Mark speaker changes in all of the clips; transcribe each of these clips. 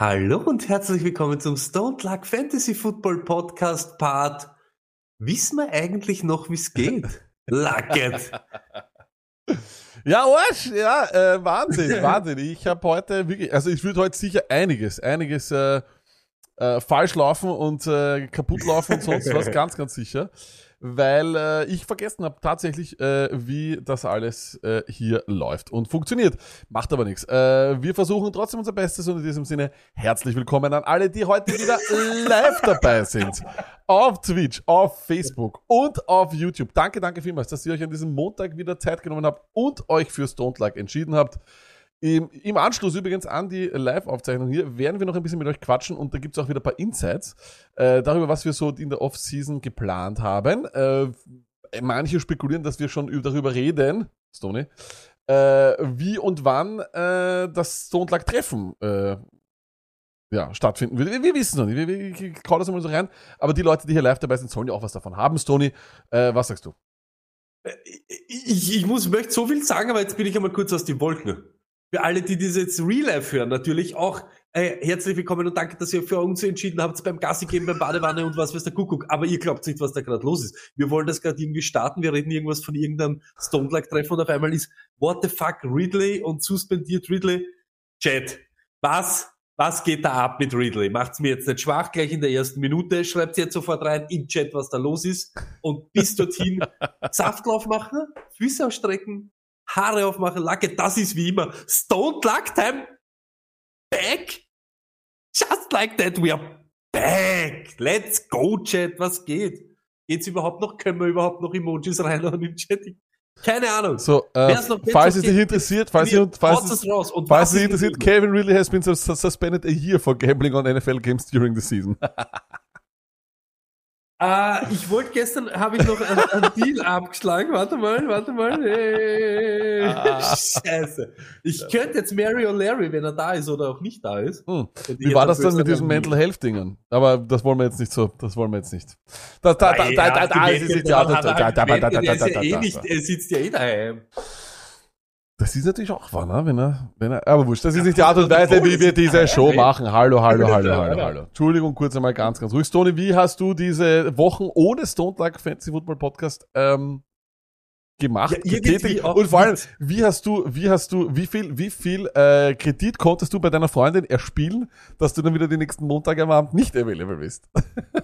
Speaker 1: Hallo und herzlich willkommen zum Stone Luck Fantasy Football Podcast Part. Wissen wir eigentlich noch, wie es geht? Lucket.
Speaker 2: Ja, Arsch, ja, äh, Wahnsinn, Wahnsinn. Ich habe heute wirklich, also ich würde heute sicher einiges, einiges äh, äh, falsch laufen und äh, kaputt laufen und sonst was, ganz, ganz sicher. Weil äh, ich vergessen habe tatsächlich, äh, wie das alles äh, hier läuft und funktioniert. Macht aber nichts. Äh, wir versuchen trotzdem unser Bestes und in diesem Sinne herzlich willkommen an alle, die heute wieder live dabei sind. Auf Twitch, auf Facebook und auf YouTube. Danke, danke vielmals, dass ihr euch an diesem Montag wieder Zeit genommen habt und euch für Stone Like entschieden habt. Im, Im Anschluss übrigens an die Live-Aufzeichnung hier werden wir noch ein bisschen mit euch quatschen und da gibt's auch wieder ein paar Insights äh, darüber, was wir so in der Off-Season geplant haben. Äh, manche spekulieren, dass wir schon darüber reden, Stoney, äh, wie und wann äh, das Stone Luck Treffen äh, ja, stattfinden wird. Wir, wir wissen noch nicht, wir, wir, wir kauen das mal so rein, aber die Leute, die hier live dabei sind, sollen ja auch was davon haben. Stoney, äh, was sagst du?
Speaker 1: Ich, ich muss, möchte so viel sagen, aber jetzt bin ich einmal kurz aus den Wolken. Für alle, die das jetzt Real Life hören, natürlich auch äh, herzlich willkommen und danke, dass ihr für uns entschieden habt beim Gassi geben, beim Badewanne und was weiß der Kuckuck. Aber ihr glaubt nicht, was da gerade los ist. Wir wollen das gerade irgendwie starten. Wir reden irgendwas von irgendeinem Stone Luck Treffen und auf einmal ist What the fuck Ridley und suspendiert Ridley. Chat. Was? Was geht da ab mit Ridley? Macht's mir jetzt nicht schwach gleich in der ersten Minute. Schreibt's jetzt sofort rein im Chat, was da los ist. Und bis dorthin Saftlauf machen, Füße ausstrecken, Haare aufmachen, Lacke, das ist wie immer. Stone Luck Time. Back. Just like that, we are back. Let's go, Chat. Was geht? Geht's überhaupt noch? Können wir überhaupt noch Emojis reinhauen im Chat? Keine Ahnung.
Speaker 2: So, äh, falls es dich interessiert, falls, ihr, falls, es,
Speaker 1: raus. Und
Speaker 2: falls es interessiert, Kevin Ridley has been sus- suspended a year for gambling on NFL games during the season.
Speaker 1: Ah, ich wollte gestern, habe ich noch einen, Deal abgeschlagen. Warte mal, warte mal. Hey.
Speaker 2: Ah.
Speaker 1: Scheiße. Ich könnte jetzt Mary O'Leary, wenn er da ist oder auch nicht da ist.
Speaker 2: Hm. Wie war das dann mit diesen Mental Health Dingen? Aber das wollen wir jetzt nicht so, das wollen wir jetzt nicht. Da, da, da,
Speaker 1: Ah,
Speaker 2: da, da,
Speaker 1: ja,
Speaker 2: da,
Speaker 1: die
Speaker 2: es ist
Speaker 1: Wette,
Speaker 2: nicht- ja,
Speaker 1: da
Speaker 2: da,
Speaker 1: hat er
Speaker 2: da,
Speaker 1: halt
Speaker 2: da, da,
Speaker 1: gewettet,
Speaker 2: da,
Speaker 1: der ist
Speaker 2: da,
Speaker 1: ja
Speaker 2: da,
Speaker 1: eh
Speaker 2: da,
Speaker 1: nicht,
Speaker 2: da.
Speaker 1: er sitzt ja eh daheim.
Speaker 2: Das ist natürlich auch wahr, ne? Wenn er, wenn er, aber wurscht, das ist nicht die Art und Weise, wie wir diese Show machen. Hallo, hallo, hallo, hallo, hallo. Entschuldigung, kurz einmal ganz, ganz ruhig. Stoney, wie hast du diese Wochen ohne Stone Luck Fantasy Football Podcast ähm, gemacht,
Speaker 1: Ja,
Speaker 2: Und vor allem, wie hast du, wie hast du, wie viel, wie viel äh, Kredit konntest du bei deiner Freundin erspielen, dass du dann wieder die nächsten Montage am Abend nicht available bist?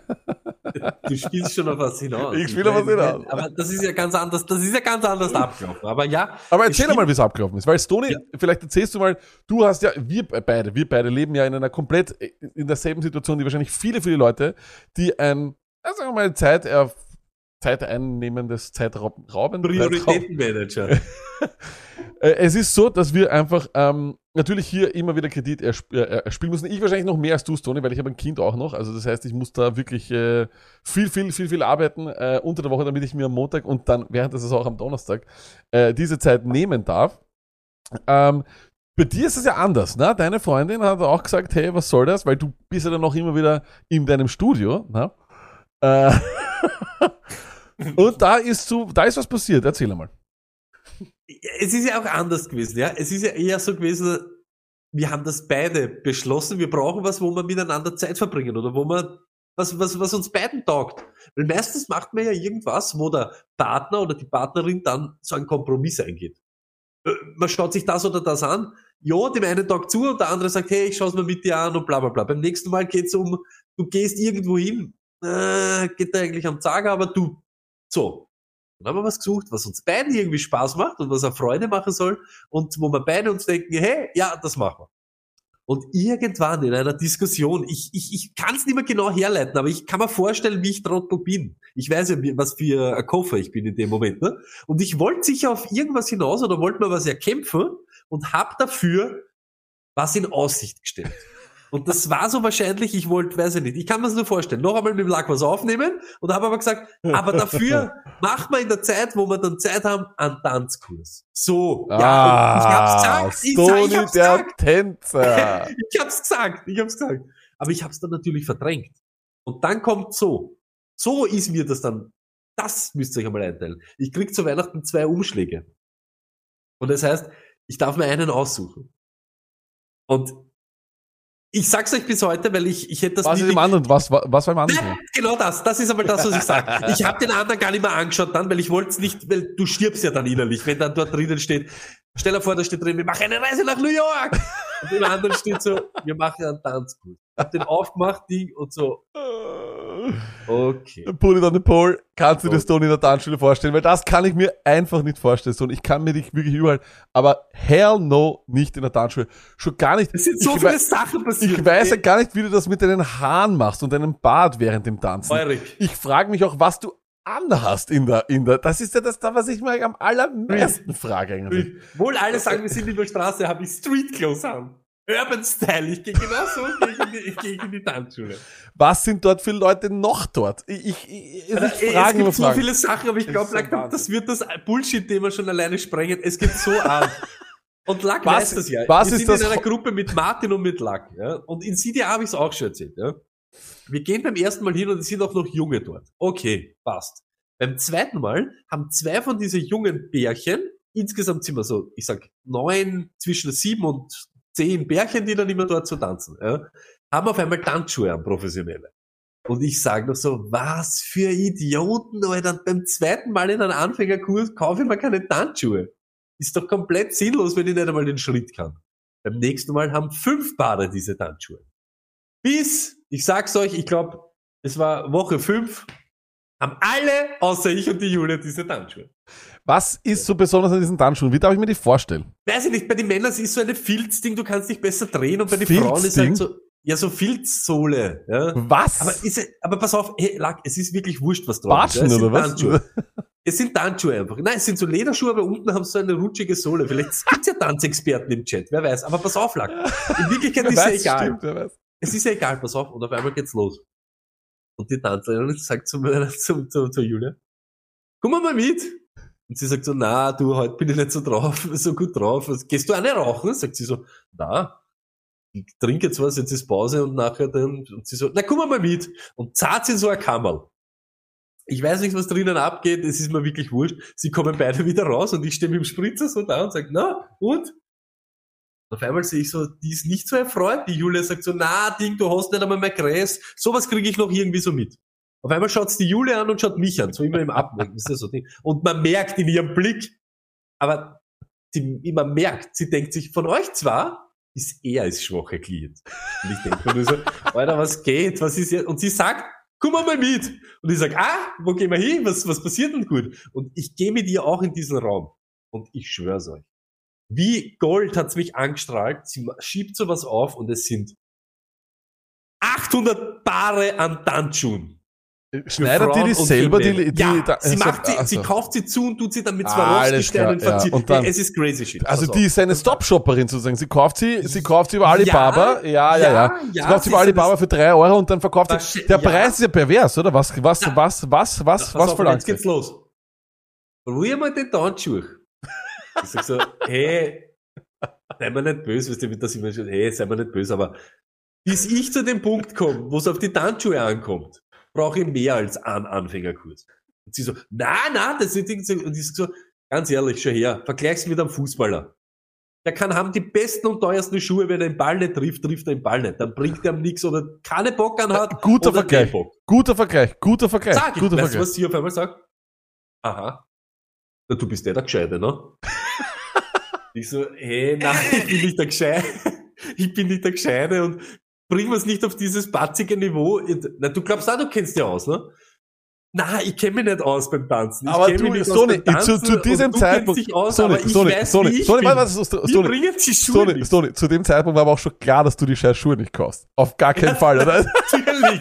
Speaker 1: Du spielst schon auf was hinaus.
Speaker 2: Ich spiele auf was hinaus.
Speaker 1: Aber das ist ja ganz anders, das ist ja ganz anders abgelaufen. Aber ja.
Speaker 2: Aber erzähl
Speaker 1: stimmt.
Speaker 2: mal, wie es abgelaufen ist. Weil Stoney,
Speaker 1: Ja.
Speaker 2: vielleicht erzählst du mal, du hast ja, wir beide, wir beide leben ja in einer komplett, äh, in derselben Situation, wie wahrscheinlich viele, viele Leute, die ein, sagen wir mal, Zeit, äh, zeiteinnehmendes, zeitraubendes,
Speaker 1: Prioritätenmanager.
Speaker 2: Äh, es ist so, dass wir einfach ähm, natürlich hier immer wieder Kredit ersp äh, erspielen müssen. Ich wahrscheinlich noch mehr als du, Tony, weil ich habe ein Kind auch noch. Also das heißt, ich muss da wirklich äh, viel, viel, viel, viel arbeiten äh, unter der Woche, damit ich mir am Montag und dann während des auch am Donnerstag äh, diese Zeit nehmen darf. Ähm, bei dir ist es ja anders, ne? Deine Freundin hat auch gesagt, hey, was soll das? Weil du bist ja dann noch immer wieder in deinem Studio, ne? Äh, und da ist so, da ist was passiert. Erzähl mal.
Speaker 1: Es ist ja auch anders gewesen, ja. Es ist ja eher so gewesen, wir haben das beide beschlossen, wir brauchen was, wo wir miteinander Zeit verbringen oder wo man was, was, was uns beiden taugt. Weil meistens macht man ja irgendwas, wo der Partner oder die Partnerin dann so einen Kompromiss eingeht. Äh, Man schaut sich das oder das an. Ja, dem einen taugt zu und der andere sagt, hey, ich schaue es mir mit dir an und bla bla bla. Beim nächsten Mal geht's um, du gehst irgendwo hin, äh, geht da eigentlich am Zager, aber du, so. Dann haben wir was gesucht, was uns beiden irgendwie Spaß macht und was auch Freude machen soll und wo wir beide uns denken, hey, ja, das machen wir. Und irgendwann in einer Diskussion, ich, ich, ich kann es nicht mehr genau herleiten, aber ich kann mir vorstellen, wie ich Trottel bin. Ich weiß ja, was für ein Koffer ich bin in dem Moment. Ne? Und ich wollte sicher auf irgendwas hinaus oder wollte mir was erkämpfen und hab dafür was in Aussicht gestellt. Und das war so wahrscheinlich, ich wollte, weiß ich nicht, ich kann mir das nur vorstellen, noch einmal mit dem Lack was aufnehmen und habe aber gesagt, aber dafür machen wir in der Zeit, wo wir dann Zeit haben, einen Tanzkurs. So, ja, und ich hab's gesagt, ich,
Speaker 2: Stoney
Speaker 1: ich hab's
Speaker 2: der
Speaker 1: gesagt,
Speaker 2: Tänzer.
Speaker 1: ich hab's gesagt, ich hab's gesagt. Aber ich hab's dann natürlich verdrängt. Und dann kommt so. So ist mir das dann. Das müsst ihr euch einmal einteilen. Ich krieg zu Weihnachten zwei Umschläge. Und das heißt, ich darf mir einen aussuchen. Und ich sag's euch bis heute, weil ich, ich hätte das
Speaker 2: Was
Speaker 1: nie
Speaker 2: ist im anderen? Was, was war im anderen?
Speaker 1: Nein, genau das. Das ist aber das, was ich sage. Ich habe den anderen gar nicht mehr angeschaut dann, weil ich wollte es nicht, weil du stirbst ja dann innerlich, wenn dann dort drinnen steht, stell dir vor, da steht drin, wir machen eine Reise nach New York. Und im anderen steht so, wir machen einen Tanzkurs. Ich hab den aufgemacht, Ding, und so, okay.
Speaker 2: Put it on the pole. Kannst du dir
Speaker 1: Okay.
Speaker 2: Stone in der Tanzschule vorstellen? Weil das kann ich mir einfach nicht vorstellen. Stone. Ich kann mir dich wirklich überall, aber hell no, nicht in der Tanzschule. Schon gar nicht.
Speaker 1: Es sind so
Speaker 2: ich,
Speaker 1: viele Sachen passiert.
Speaker 2: ich weiß ja gar nicht, wie du das mit deinen Haaren machst und deinem Bart während dem Tanzen.
Speaker 1: Eurik.
Speaker 2: Ich frage mich auch, was du anhast in der, in der, das ist ja das, da, was ich mir am allermeisten frage eigentlich.
Speaker 1: Wohl alle sagen, wir sind in der Straße, habe ich Street Clothes an. Urban Style. Ich gehe genau so, gegen die, ich gehe in die Tanzschule.
Speaker 2: Was sind dort für Leute noch dort? Ich, ich, ich, ich
Speaker 1: Alter,
Speaker 2: frage
Speaker 1: es
Speaker 2: immer
Speaker 1: gibt so
Speaker 2: Fragen.
Speaker 1: viele Sachen, aber ich glaube,
Speaker 2: ist ein
Speaker 1: das wird das Bullshit-Thema schon alleine sprengen. Es geht so an. Und Lack
Speaker 2: Was-
Speaker 1: weiß das ja.
Speaker 2: was
Speaker 1: Wir
Speaker 2: ist
Speaker 1: sind
Speaker 2: das
Speaker 1: in einer Gruppe mit Martin und mit Lack. Ja? Und in CDA habe ich es auch schon erzählt. Ja? Wir gehen beim ersten Mal hin und es sind auch noch Junge dort. Okay, passt. Beim zweiten Mal haben zwei von diesen jungen Bärchen, insgesamt sind wir so, ich sag, neun, zwischen sieben und zehn Bärchen, die dann immer dort so tanzen, ja? haben auf einmal Tanzschuhe an, professionelle. Und ich sage noch so, was für Idioten, Alter. Beim zweiten Mal in einem Anfängerkurs kaufe ich mir keine Tanzschuhe. Ist doch komplett sinnlos, wenn ich nicht einmal den Schritt kann. Beim nächsten Mal haben fünf Paare diese Tanzschuhe. Bis, ich sag's euch, ich glaube, es war Woche fünf, haben alle, außer ich und die Julia, diese Tanzschuhe.
Speaker 2: Was ist so besonders an diesen Tanzschuhen? Wie darf ich mir die vorstellen?
Speaker 1: Weiß ich nicht, bei den Männern ist so eine Filzding, du kannst dich besser drehen und bei den Frauen ist
Speaker 2: Filzding?
Speaker 1: halt so, ja, so Filzsohle, ja.
Speaker 2: Was?
Speaker 1: Aber, ist, es- aber pass auf, hey, Lack, es ist wirklich wurscht, was drauf ist. Ja. Es
Speaker 2: oder was?
Speaker 1: Tanzschuhe. Es sind Tanzschuhe einfach. Nein, es sind so Lederschuhe, aber unten haben sie so eine rutschige Sohle. Vielleicht gibt's ja Tanzexperten im Chat, wer weiß. Aber pass auf, Lack. In Wirklichkeit ist ja
Speaker 2: weiß,
Speaker 1: egal.
Speaker 2: stimmt, wer weiß.
Speaker 1: Es ist ja egal, pass auf. Und auf einmal geht's los. Und die Tanzlerin sagt zu, meiner, zu, zu, zu Julia, komm mal mit. Und sie sagt so, na, du, heute bin ich nicht so drauf, so gut drauf. Gehst du eine rauchen? Sagt sie so, na, ich trinke jetzt was, jetzt ist Pause und nachher dann, und sie so, na, komm mal mit. Und zart in so ein Kammerl. Ich weiß nicht, was drinnen abgeht, es ist mir wirklich wurscht. Sie kommen beide wieder raus und ich stehe mit dem Spritzer so da und sage, na, und? Auf einmal sehe ich so, die ist nicht so erfreut. Die Julia sagt so, na, Ding, du hast nicht einmal mehr Gräs. Sowas kriege ich noch irgendwie so mit. Auf einmal schaut's die Julia an und schaut mich an, so immer im Ablenken. ist das so Ding. Und man merkt in ihrem Blick, aber sie, man merkt, sie denkt sich, von euch zwar ist er als schwache Glied. Und ich denke nur so, Alter, was geht? Was ist jetzt? Und sie sagt, komm mal mit. Und ich sag, ah, wo gehen wir hin? Was, was passiert denn gut? Und ich gehe mit ihr auch in diesen Raum. Und ich schwör's euch. Wie Gold hat's mich angestrahlt. Sie schiebt sowas auf und es sind 800 Paare an Tanzschuhen. Für
Speaker 2: Schneidet die
Speaker 1: Frauen
Speaker 2: die
Speaker 1: und
Speaker 2: selber die, die,
Speaker 1: ja,
Speaker 2: da-
Speaker 1: sie
Speaker 2: also-
Speaker 1: macht sie,
Speaker 2: also-
Speaker 1: sie kauft sie zu und tut sie dann mit Swarovski
Speaker 2: alles
Speaker 1: Sternen
Speaker 2: klar, ja.
Speaker 1: verziert.
Speaker 2: Und dann-
Speaker 1: es ist crazy shit.
Speaker 2: Also
Speaker 1: Pass
Speaker 2: die ist eine Stop-Shopperin sozusagen. Sie kauft sie, sie kauft sie über Alibaba. Ja, ja, ja.
Speaker 1: ja,
Speaker 2: Sie
Speaker 1: ja,
Speaker 2: kauft sie über Alibaba für drei Euro und dann verkauft
Speaker 1: Das
Speaker 2: sie. Der
Speaker 1: ja.
Speaker 2: Preis ist ja pervers, oder? Was, was,
Speaker 1: Ja.
Speaker 2: was, was, was, was verlangt
Speaker 1: Jetzt geht's los. Ruhe mal den Tanzschuh. Ich sag so, hey, sei mir nicht böse, weißt du, wie das immer schon, hey, sei mir nicht böse, aber bis ich zu dem Punkt komme, wo es auf die Tanzschuhe ankommt, brauche ich mehr als einen Anfängerkurs. Und sie so, na, na, das ist so, und ich so, ganz ehrlich, schau her, vergleich's mit einem Fußballer. Der kann haben die besten und teuersten Schuhe, wenn er den Ball nicht trifft, trifft er den Ball nicht. Dann bringt er ihm nichts oder keine Bock an hat.
Speaker 2: Guter Vergleich. Guter Vergleich, guter Vergleich,
Speaker 1: Sag ich,
Speaker 2: guter
Speaker 1: weißt du,
Speaker 2: Vergleich.
Speaker 1: was sie auf einmal sagt? Aha. Na, du bist der der Gescheite, ne? ich so, hey, nein, ich bin nicht der Gescheite. Ich bin nicht der Gescheite und bring wir's nicht auf dieses batzige Niveau. Na, du glaubst auch, du kennst dich aus, ne? Na, ich kenne mich nicht aus beim Tanzen. Ich
Speaker 2: Aber du,
Speaker 1: mich
Speaker 2: Sony,
Speaker 1: beim
Speaker 2: zu,
Speaker 1: Tanzen
Speaker 2: zu diesem Zeitpunkt,
Speaker 1: aus,
Speaker 2: Sony, Sony,
Speaker 1: weiß,
Speaker 2: Sony, Sony, warte,
Speaker 1: Die
Speaker 2: Sony, Sony. Sony, zu dem Zeitpunkt war aber auch schon klar, dass du die scheiß Schuhe nicht kaufst. Auf gar keinen Fall, oder?
Speaker 1: Natürlich,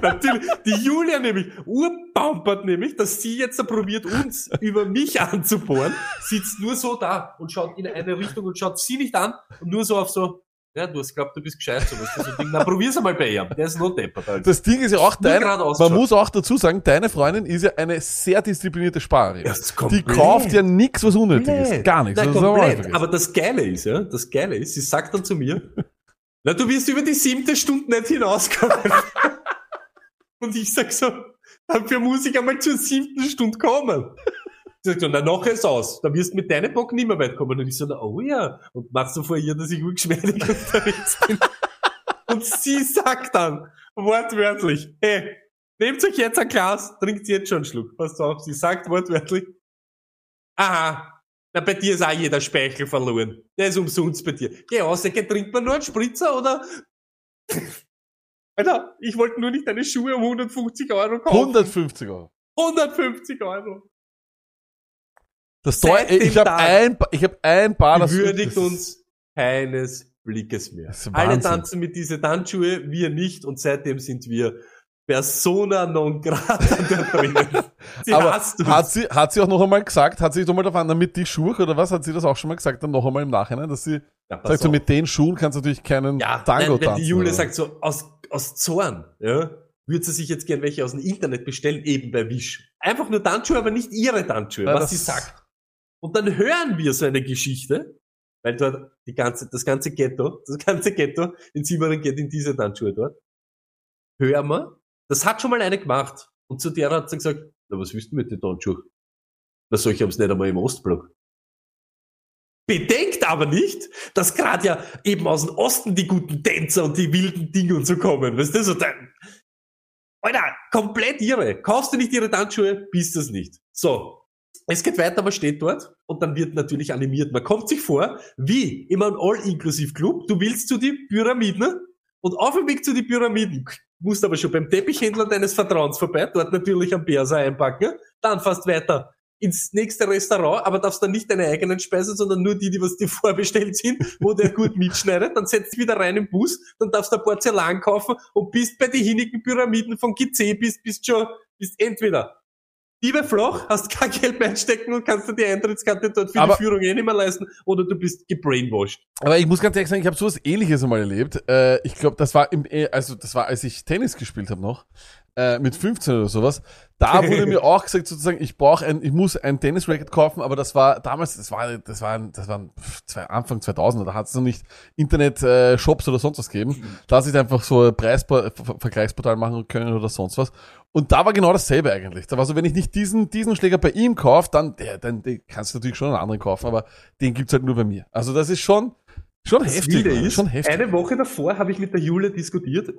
Speaker 1: natürlich. Die Julia nämlich, urbampert nämlich, dass sie jetzt probiert, uns über mich anzubohren, sitzt nur so da und schaut in eine Richtung und schaut sie nicht an und nur so auf so, ja, du hast glaubt, du bist gescheit, so was. So Ding. Na, probier's einmal bei ihm. Der ist noch deppert, Alter.
Speaker 2: Das Ding ist ja auch
Speaker 1: Nur
Speaker 2: dein, man muss auch dazu sagen, deine Freundin ist ja eine sehr disziplinierte Sparerin.
Speaker 1: Ja, ist
Speaker 2: Die kauft ja nichts, was unnötig ist.
Speaker 1: Komplett.
Speaker 2: Gar nichts.
Speaker 1: Nein,
Speaker 2: Das ist. Aber
Speaker 1: das Geile ist, ja, das Geile ist, sie sagt dann zu mir, na, du wirst über die siebte Stunde nicht hinauskommen. Und ich sag so, dafür muss ich einmal zur siebten Stunde kommen. Sie sagt na, nachher ist aus. Da wirst du mit deinen Bock nicht mehr weit kommen. Und ich so, na, oh ja. Und machst du vor ihr, dass ich urgeschmeidig unterwegs bin. Und sie sagt dann, wortwörtlich, hey, nehmt euch jetzt ein Glas, trinkt jetzt schon einen Schluck. Pass auf, sie sagt wortwörtlich, aha, na, bei dir ist auch jeder Speichel verloren. Der ist umsonst bei dir. Geh aus, trinkt man nur einen Spritzer oder? Alter, ich wollte nur nicht deine Schuhe um 150 Euro kaufen.
Speaker 2: 150 Euro.
Speaker 1: 150 Euro.
Speaker 2: Das
Speaker 1: Seit
Speaker 2: Teu ich habe ein, ich habe ein Paar, das
Speaker 1: Würdigt uns keines Blickes mehr. Alle tanzen mit diesen Tanzschuhe, wir nicht und seitdem sind wir Persona non grata da drinnen. Sie
Speaker 2: Aber
Speaker 1: hasst uns.
Speaker 2: hat sie, hat sie auch noch einmal gesagt, hat sie doch mal davon, damit die Schuhe oder was, hat sie das auch schon mal gesagt, dann noch einmal im Nachhinein, dass sie
Speaker 1: Ja,
Speaker 2: sagt, so mit den Schuhen kannst du natürlich keinen
Speaker 1: Ja,
Speaker 2: Tango
Speaker 1: nein, wenn
Speaker 2: tanzen.
Speaker 1: die Jule
Speaker 2: oder?
Speaker 1: sagt so, aus, aus Zorn, ja, würde sie sich jetzt gern welche aus dem Internet bestellen, eben bei Wish. Einfach nur Tanzschuhe, aber nicht ihre Tanzschuhe,
Speaker 2: Ja,
Speaker 1: was
Speaker 2: das-
Speaker 1: sie sagt. Und dann hören wir so eine Geschichte, weil dort die ganze, das ganze Ghetto, das ganze Ghetto in Simmering geht in diese Tanzschuhe dort. Hören wir, das hat schon mal eine gemacht. Und zu der hat sie gesagt, na, was willst du mit den Tanzschuhen? Na, solche haben's nicht einmal im Ostblock. Bedenkt aber nicht, dass gerade ja eben aus dem Osten die guten Tänzer und die wilden Dinge und so kommen. Weißt du, so dann, Alter, komplett irre. Kaufst du nicht ihre Tanzschuhe, bist das nicht. So. Es geht weiter, man steht dort und dann wird natürlich animiert. Man kommt sich vor, wie in einem All-Inclusive-Club. Du willst zu die Pyramiden und auf dem Weg zu die Pyramiden musst aber schon beim Teppichhändler deines Vertrauens vorbei, dort natürlich am Bärser einpacken, dann fast weiter ins nächste Restaurant, aber darfst dann nicht deine eigenen Speisen, sondern nur die, die was dir vorbestellt sind, wo der gut mitschneidet, dann setzt wieder rein im Bus, dann darfst du ein Porzellan kaufen und bist bei den hinnigen Pyramiden von GC, bist, bist schon, bist entweder Liebe flach, hast kein Geld mehr einstecken und kannst dir die Eintrittskarte dort für
Speaker 2: Aber-
Speaker 1: die Führung eh nicht mehr leisten, oder du bist gebrainwashed.
Speaker 2: Aber ich muss ganz ehrlich sagen, ich habe sowas ähnliches einmal erlebt. Äh, ich glaube, das war im, äh, also das war, als ich Tennis gespielt habe noch, äh, mit 15 oder sowas. Da wurde mir auch gesagt, sozusagen, ich brauche ein, ich muss ein Tennis-Racket kaufen, aber das war damals, das war, das war, das waren zwei, Anfang 2000, da hat es noch nicht Internet-Shops oder sonst was gegeben. Da hat sich einfach so ein Preisvergleichsportal machen können oder sonst was. Und da war genau dasselbe eigentlich. Da war so, wenn ich nicht diesen, diesen Schläger bei ihm kaufe, dann, der, dann den kannst du natürlich schon einen anderen kaufen, aber den gibt's halt nur bei mir. Also das ist schon, schon
Speaker 1: Das
Speaker 2: heftig.
Speaker 1: Ist,
Speaker 2: schon heftig.
Speaker 1: Eine Woche davor habe ich mit der Jule diskutiert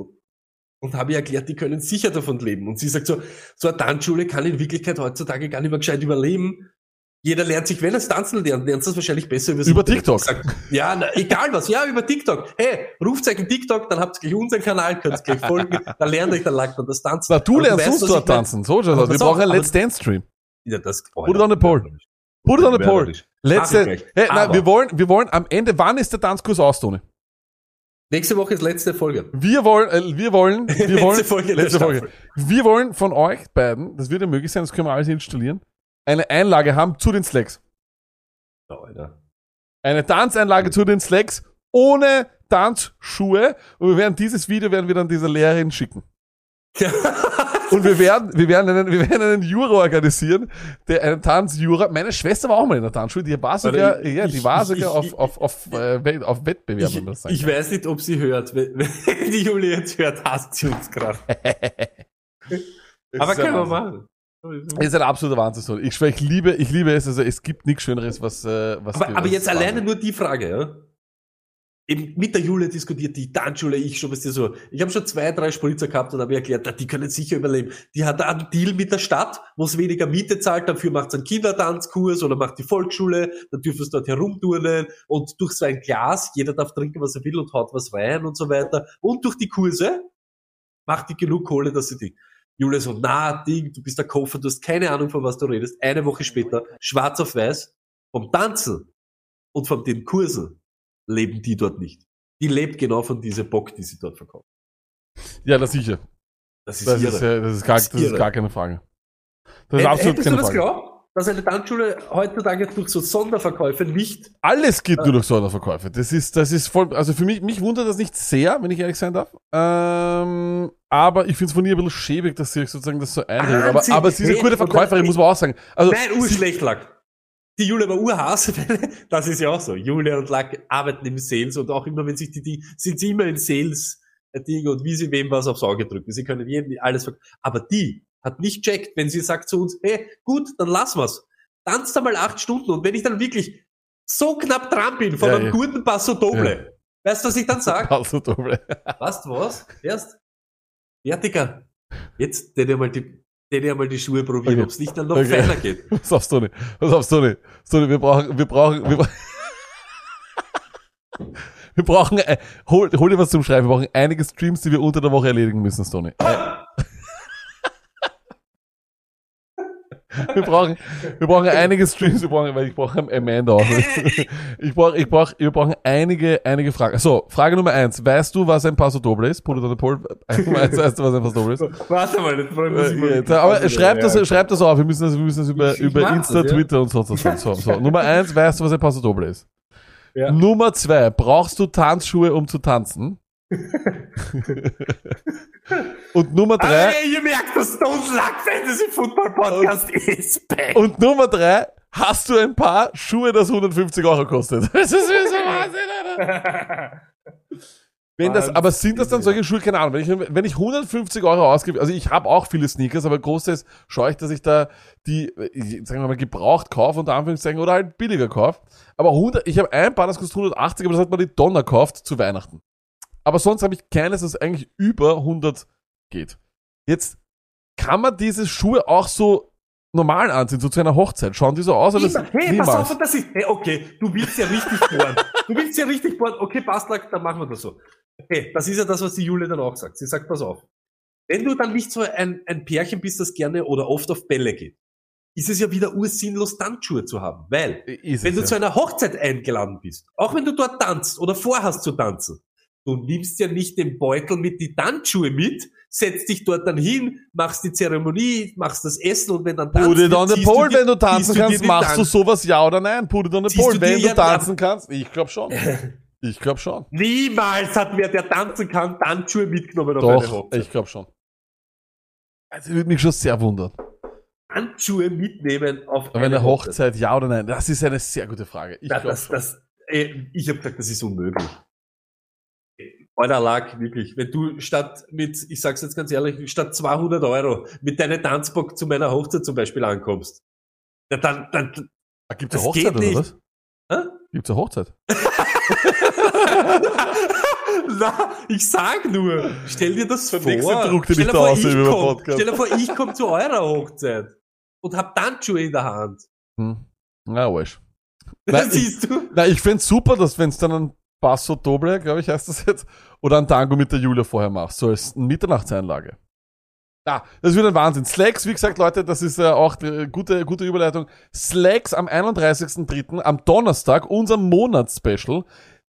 Speaker 1: und habe ihr erklärt, die können sicher davon leben. Und sie sagt so, so eine Tanzschule kann in Wirklichkeit heutzutage gar nicht mehr gescheit überleben. Jeder lernt sich, wenn es tanzen lernt, lernt es wahrscheinlich besser
Speaker 2: Über
Speaker 1: Internet.
Speaker 2: TikTok.
Speaker 1: Ja, na, egal was. Ja, über TikTok. Hey, ruft euch in TikTok, dann habt ihr gleich unseren Kanal, könnt ihr gleich folgen, dann lernt euch, dann lag dann das Tanzen.
Speaker 2: Na, du
Speaker 1: Aber
Speaker 2: lernst uns dort tanzen. So, schon. Wir brauchen einen Let's Dance Stream.
Speaker 1: Ja, das, oh,
Speaker 2: Put it on the pole. Put it on the Dance.
Speaker 1: gleich.
Speaker 2: Hey, nein, wir wollen, wir wollen am Ende, wann ist der Tanzkurs aus, Toni?
Speaker 1: Nächste Woche ist letzte Folge.
Speaker 2: Wir wollen, äh, wir wollen, wir
Speaker 1: Letzte
Speaker 2: wollen,
Speaker 1: Folge der
Speaker 2: letzte Folge.
Speaker 1: Staffel.
Speaker 2: Wir wollen von euch beiden, das wird ja möglich sein, das können wir alles installieren, eine Einlage haben zu den Slacks.
Speaker 1: Ja, Alter.
Speaker 2: Eine Tanzeinlage zu den Slacks ohne Tanzschuhe und wir werden dieses Video werden wir dann dieser Lehrerin schicken. Und wir werden, wir werden einen, wir werden einen Jura organisieren, der einen Tanzjura. Meine Schwester war auch mal in der Tanzschule, die war sogar,
Speaker 1: Warte, ich-
Speaker 2: ja, die war
Speaker 1: ich-
Speaker 2: sogar
Speaker 1: ich-
Speaker 2: auf, auf, auf, äh, auf Wettbewerben,
Speaker 1: Ich,
Speaker 2: wenn man das
Speaker 1: ich weiß nicht, ob sie hört. Wenn, wenn die Julia jetzt hört, hasst sie uns gerade. Aber können wir machen.
Speaker 2: Das ist ein absoluter Wahnsinn. Ich schwöre, ich liebe, ich liebe es. Also es gibt nichts Schöneres, was, äh, was.
Speaker 1: Aber, aber jetzt alleine nur die Frage, ja? Eben mit der Julia diskutiert, die Tanzschule, ich schon, was dir so. Ich habe schon zwei, drei Spritzer gehabt und habe erklärt, die können sicher überleben. Die hat einen Deal mit der Stadt, wo es weniger Miete zahlt, dafür macht sie einen Kindertanzkurs oder macht die Volksschule, dann dürfen sie dort herumturnen und durch so ein Glas, jeder darf trinken, was er will und haut was rein und so weiter. Und durch die Kurse macht die genug Kohle, dass sie die. Julia so, na, Ding, du bist der Koffer, du hast keine Ahnung, von was du redest. Eine Woche später, schwarz auf weiß, vom Tanzen und von den Kursen leben die dort nicht. Die lebt genau von dieser Bock, die sie dort verkauft.
Speaker 2: Ja, das sicher.
Speaker 1: Das ist
Speaker 2: Das ist, äh, das ist, gar,
Speaker 1: Das
Speaker 2: das
Speaker 1: ist
Speaker 2: ist
Speaker 1: irre.
Speaker 2: gar keine Frage. Das ist
Speaker 1: Hätt-
Speaker 2: absolut
Speaker 1: Hättest du
Speaker 2: keine
Speaker 1: das
Speaker 2: Frage.
Speaker 1: geglaubt, dass eine Tanzschule heutzutage durch so Sonderverkäufe nicht
Speaker 2: Alles geht nur durch Sonderverkäufe. Das ist, das ist voll, also für mich, mich wundert das nicht sehr, wenn ich ehrlich sein darf. Ähm, aber ich finde es von ihr ein bisschen schäbig, dass sie sozusagen das so einredet. Aber, aber sie ist eine gute Verkäuferin, muss man auch sagen. Also,
Speaker 1: Nein,
Speaker 2: sie,
Speaker 1: urschlecht lag. Die Julia war urhaß, das ist ja auch so. Julia und Lack arbeiten im Sales und auch immer, wenn sich die, die sind sie immer in Sales äh, Ding und wie sie wem was aufs Auge drücken. Sie können jedem alles Aber die hat nicht checkt, wenn sie sagt zu uns, hey, gut, dann lass wir's. Tanzt einmal acht Stunden und wenn ich dann wirklich so knapp dran bin von
Speaker 2: Ja,
Speaker 1: einem
Speaker 2: ja.
Speaker 1: guten Passo Doble, weißt du, was ich dann sag?
Speaker 2: also, doble.
Speaker 1: Weißt du was? Erst, Fertiger, jetzt den einmal die, den einmal die Schuhe probieren,
Speaker 2: Okay.
Speaker 1: ob's nicht dann noch
Speaker 2: Okay.
Speaker 1: feiner geht.
Speaker 2: Pass auf, Tony. Pass auf, Tony. Tony, wir brauchen, wir brauchen, wir, bra- wir brauchen, äh, hol, hol dir was zum Schreiben. Wir brauchen einige Streams, die wir unter der Woche erledigen müssen, Tony. Äh, Wir brauchen, wir brauchen einige Streams, wir brauchen, weil ich brauche Amanda auch. Ich brauche, ich brauche, wir brauchen einige, einige Fragen. So, Frage Nummer eins. Weißt du, was ein Paso Doble ist? Polo de Pol. Nummer eins, weißt du, was ein Paso Doble ist?
Speaker 1: Warte mal, jetzt muss ich mal
Speaker 2: Äh, jetzt, aber schreib das, schreib das auf. Wir müssen das, wir müssen das über,
Speaker 1: Ich- ich
Speaker 2: über Insta,
Speaker 1: das, ja.
Speaker 2: Twitter und sonst was. So, so. Nummer eins, weißt du, was ein Paso Doble ist?
Speaker 1: Ja.
Speaker 2: Nummer zwei, brauchst du Tanzschuhe, um zu tanzen? und Nummer drei,
Speaker 1: Hey, ihr merkt, das Stone Luck Fantasy Football Podcast ist back.
Speaker 2: und Nummer drei, hast du ein paar Schuhe, das 150 Euro kostet? Das ist so Wahnsinn, Alter. Wenn das, aber sind das dann solche Schuhe, keine Ahnung, wenn ich, wenn ich 150 Euro ausgebe, also ich habe auch viele Sneakers, aber großteils schaue ich, dass ich da die, sagen wir mal, gebraucht kaufe, unter Anführungszeichen, oder halt billiger kaufe. Aber 100, ich habe ein paar, das kostet 180, aber das hat man die Donner gekauft zu Weihnachten. Aber sonst habe ich keines, das eigentlich über 100 geht. Jetzt kann man diese Schuhe auch so normal anziehen, so zu einer Hochzeit. Schauen die so aus? Oder
Speaker 1: Immer. Hey, pass auf, das ist, hey, okay, du willst ja richtig bohren. Du willst ja richtig bohren. Okay, passt, dann machen wir das so. Okay, das ist ja das, was die Julia dann auch sagt. Sie sagt, pass auf. Wenn du dann nicht so ein, ein Pärchen bist, das gerne oder oft auf Bälle geht, ist es ja wieder ursinnlos, Tanzschuhe zu haben. Weil,
Speaker 2: Ist
Speaker 1: wenn du
Speaker 2: ja.
Speaker 1: zu einer Hochzeit eingeladen bist, auch wenn du dort tanzt oder vorhast zu tanzen, du nimmst ja nicht den Beutel mit die Tanzschuhe mit, setzt dich dort dann hin, machst die Zeremonie, machst das Essen und wenn dann
Speaker 2: Put it on the pole,
Speaker 1: dir-
Speaker 2: wenn du tanzen kannst, machst du sowas ja oder nein? Put it on the pole, wenn du
Speaker 1: ja-
Speaker 2: tanzen kannst. Ich glaube schon. Ich glaube schon.
Speaker 1: Niemals hat wer, der tanzen kann, Tanzschuhe mitgenommen auf eine
Speaker 2: Doch,
Speaker 1: Hochzeit.
Speaker 2: ich glaube schon. Also würde mich schon sehr wundern.
Speaker 1: Handschuhe mitnehmen auf
Speaker 2: Auf eine Hochzeit, ja oder nein? Das ist eine sehr gute Frage. Ich glaube
Speaker 1: das, ey, ich habe gesagt, das ist unmöglich. Lag wirklich, wenn du statt mit, ich sag's jetzt ganz ehrlich, statt 200 Euro mit deinem Tanzbock zu meiner Hochzeit zum Beispiel ankommst, ja, dann, dann,
Speaker 2: Ah, Gibt's eine Hochzeit oder was?
Speaker 1: Hä?
Speaker 2: Gibt's eine Hochzeit?
Speaker 1: Na, ich sag nur, stell dir das vor.
Speaker 2: Druck,
Speaker 1: stell
Speaker 2: ich
Speaker 1: dir vor, ich komm, stell dir vor, ich komme zu eurer Hochzeit und hab Tanzschuhe in der Hand.
Speaker 2: Hm. Na, wurscht. Nein, ich-
Speaker 1: Siehst du?
Speaker 2: Na, ich find's super, dass wenn es dann ein Passo Doble, glaube ich, heißt das jetzt, oder ein Tango mit der Julia vorher machst, so als Mitternachtseinlage. Ja, das wird ein Wahnsinn. Slacks, wie gesagt, Leute, das ist äh, auch die gute, gute Überleitung. Slacks am 31.03., am Donnerstag, unser Monatsspecial.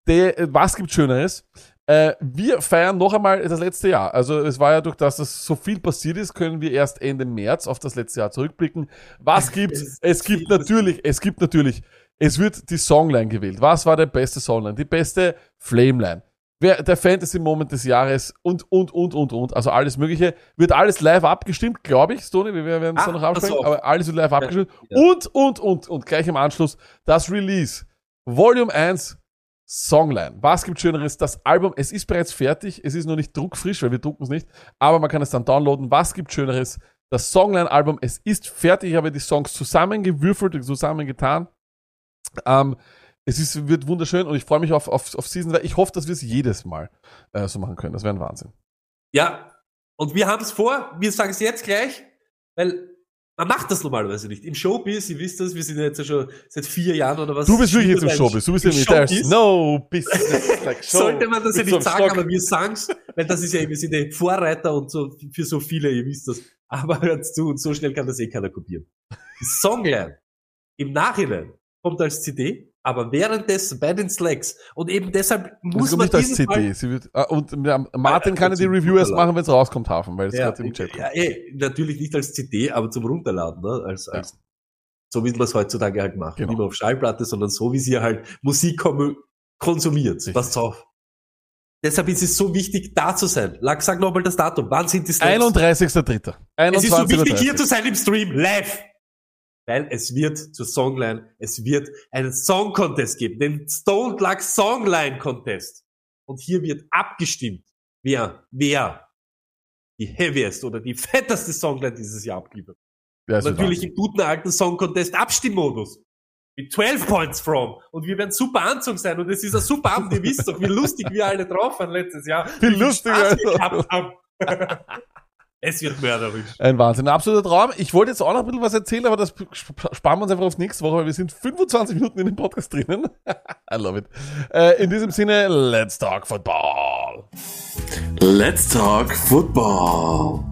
Speaker 2: Äh, was gibt Schöneres? Äh, wir feiern noch einmal das letzte Jahr. Also es war ja durch das, dass so viel passiert ist, können wir erst Ende März auf das letzte Jahr zurückblicken. Was gibt's?
Speaker 1: Es
Speaker 2: gibt natürlich, es gibt natürlich, es wird die Songline gewählt. Was war der beste Songline? Die beste Flameline. Wer, der Fantasy-Moment des Jahres und, und, und, und, und. Also alles Mögliche. Wird alles live abgestimmt, glaube ich, Stoney. Wir werden es dann noch absprechen. Aber alles wird live abgestimmt.
Speaker 1: ja.
Speaker 2: Und, und, und, und gleich im Anschluss das Release. Volume 1 Songline. Was gibt Schöneres? Das Album, es ist bereits fertig. Es ist noch nicht druckfrisch, weil wir drucken es nicht. Aber man kann es dann downloaden. Was gibt Schöneres? Das Songline-Album, es ist fertig. Ich habe die Songs zusammengewürfelt, zusammengetan. Ähm, es ist, wird wunderschön und ich freue mich auf, auf, auf Season 2. Ich hoffe, dass wir es jedes Mal äh, so machen können. Das wäre ein Wahnsinn.
Speaker 1: Ja, und wir haben es vor, wir sagen es jetzt gleich, weil Man macht das normalerweise nicht. Im Showbiz, ihr wisst das, wir sind jetzt ja schon seit vier Jahren oder was.
Speaker 2: Du bist wirklich jetzt im Showbiz. Du bist ja
Speaker 1: Showbiz.
Speaker 2: no business like show.
Speaker 1: Sollte man das ja
Speaker 2: Mit
Speaker 1: nicht sagen,
Speaker 2: Stock.
Speaker 1: aber wir sagen's, weil das ist ja, wir sind ja Vorreiter und so für so viele, ihr wisst das. Aber hört's zu, und so schnell kann das eh keiner kopieren. Songline im Nachhinein kommt als CD, aber währenddessen bei den Slacks und eben deshalb muss
Speaker 2: kommt
Speaker 1: man
Speaker 2: nicht als CD.
Speaker 1: Mal,
Speaker 2: Sie wird, ah, und ja, Martin kann ja die Review erst machen, wenn es rauskommt, Hafen, weil es
Speaker 1: ja,
Speaker 2: gerade im Chat kommt.
Speaker 1: ja, eh, natürlich nicht als CD, aber zum Runterladen, ne? als, als so wie man es heutzutage halt macht.
Speaker 2: Genau.
Speaker 1: Nicht mehr auf Schallplatte, sondern so, wie sie halt Musik konsumiert.
Speaker 2: Richtig.
Speaker 1: Passt auf. Deshalb ist es so wichtig, da zu sein. Lag, sag nochmal das Datum. Wann sind die Slacks?
Speaker 2: 31.3.
Speaker 1: Es ist so wichtig,
Speaker 2: 21.30.
Speaker 1: hier zu sein im Stream, live. Weil es wird zur Songline, es wird einen Song Contest geben, den Stone Luck Songline Contest. Und hier wird abgestimmt, wer, wer die heaviest oder die fetteste Songline dieses Jahr abgibt.
Speaker 2: Ja,
Speaker 1: Natürlich
Speaker 2: Wahnsinn.
Speaker 1: im guten alten Song Contest Abstimmmodus. Mit 12 Points from. Und wir werden super Anzug sein. Und es ist ein super Abend. Ihr wisst doch, wie lustig wir alle drauf waren letztes Jahr.
Speaker 2: Wie lustig,
Speaker 1: Spaß wir gehabt haben. es wird mörderisch.
Speaker 2: Ein Wahnsinn, ein absoluter Traum. Ich wollte jetzt auch noch ein bisschen was erzählen, aber das sp- sparen wir uns einfach auf nächste Woche, weil wir sind 25 Minuten in dem Podcast drinnen. I love it. Äh, in diesem Sinne, let's talk football.
Speaker 3: Let's talk football.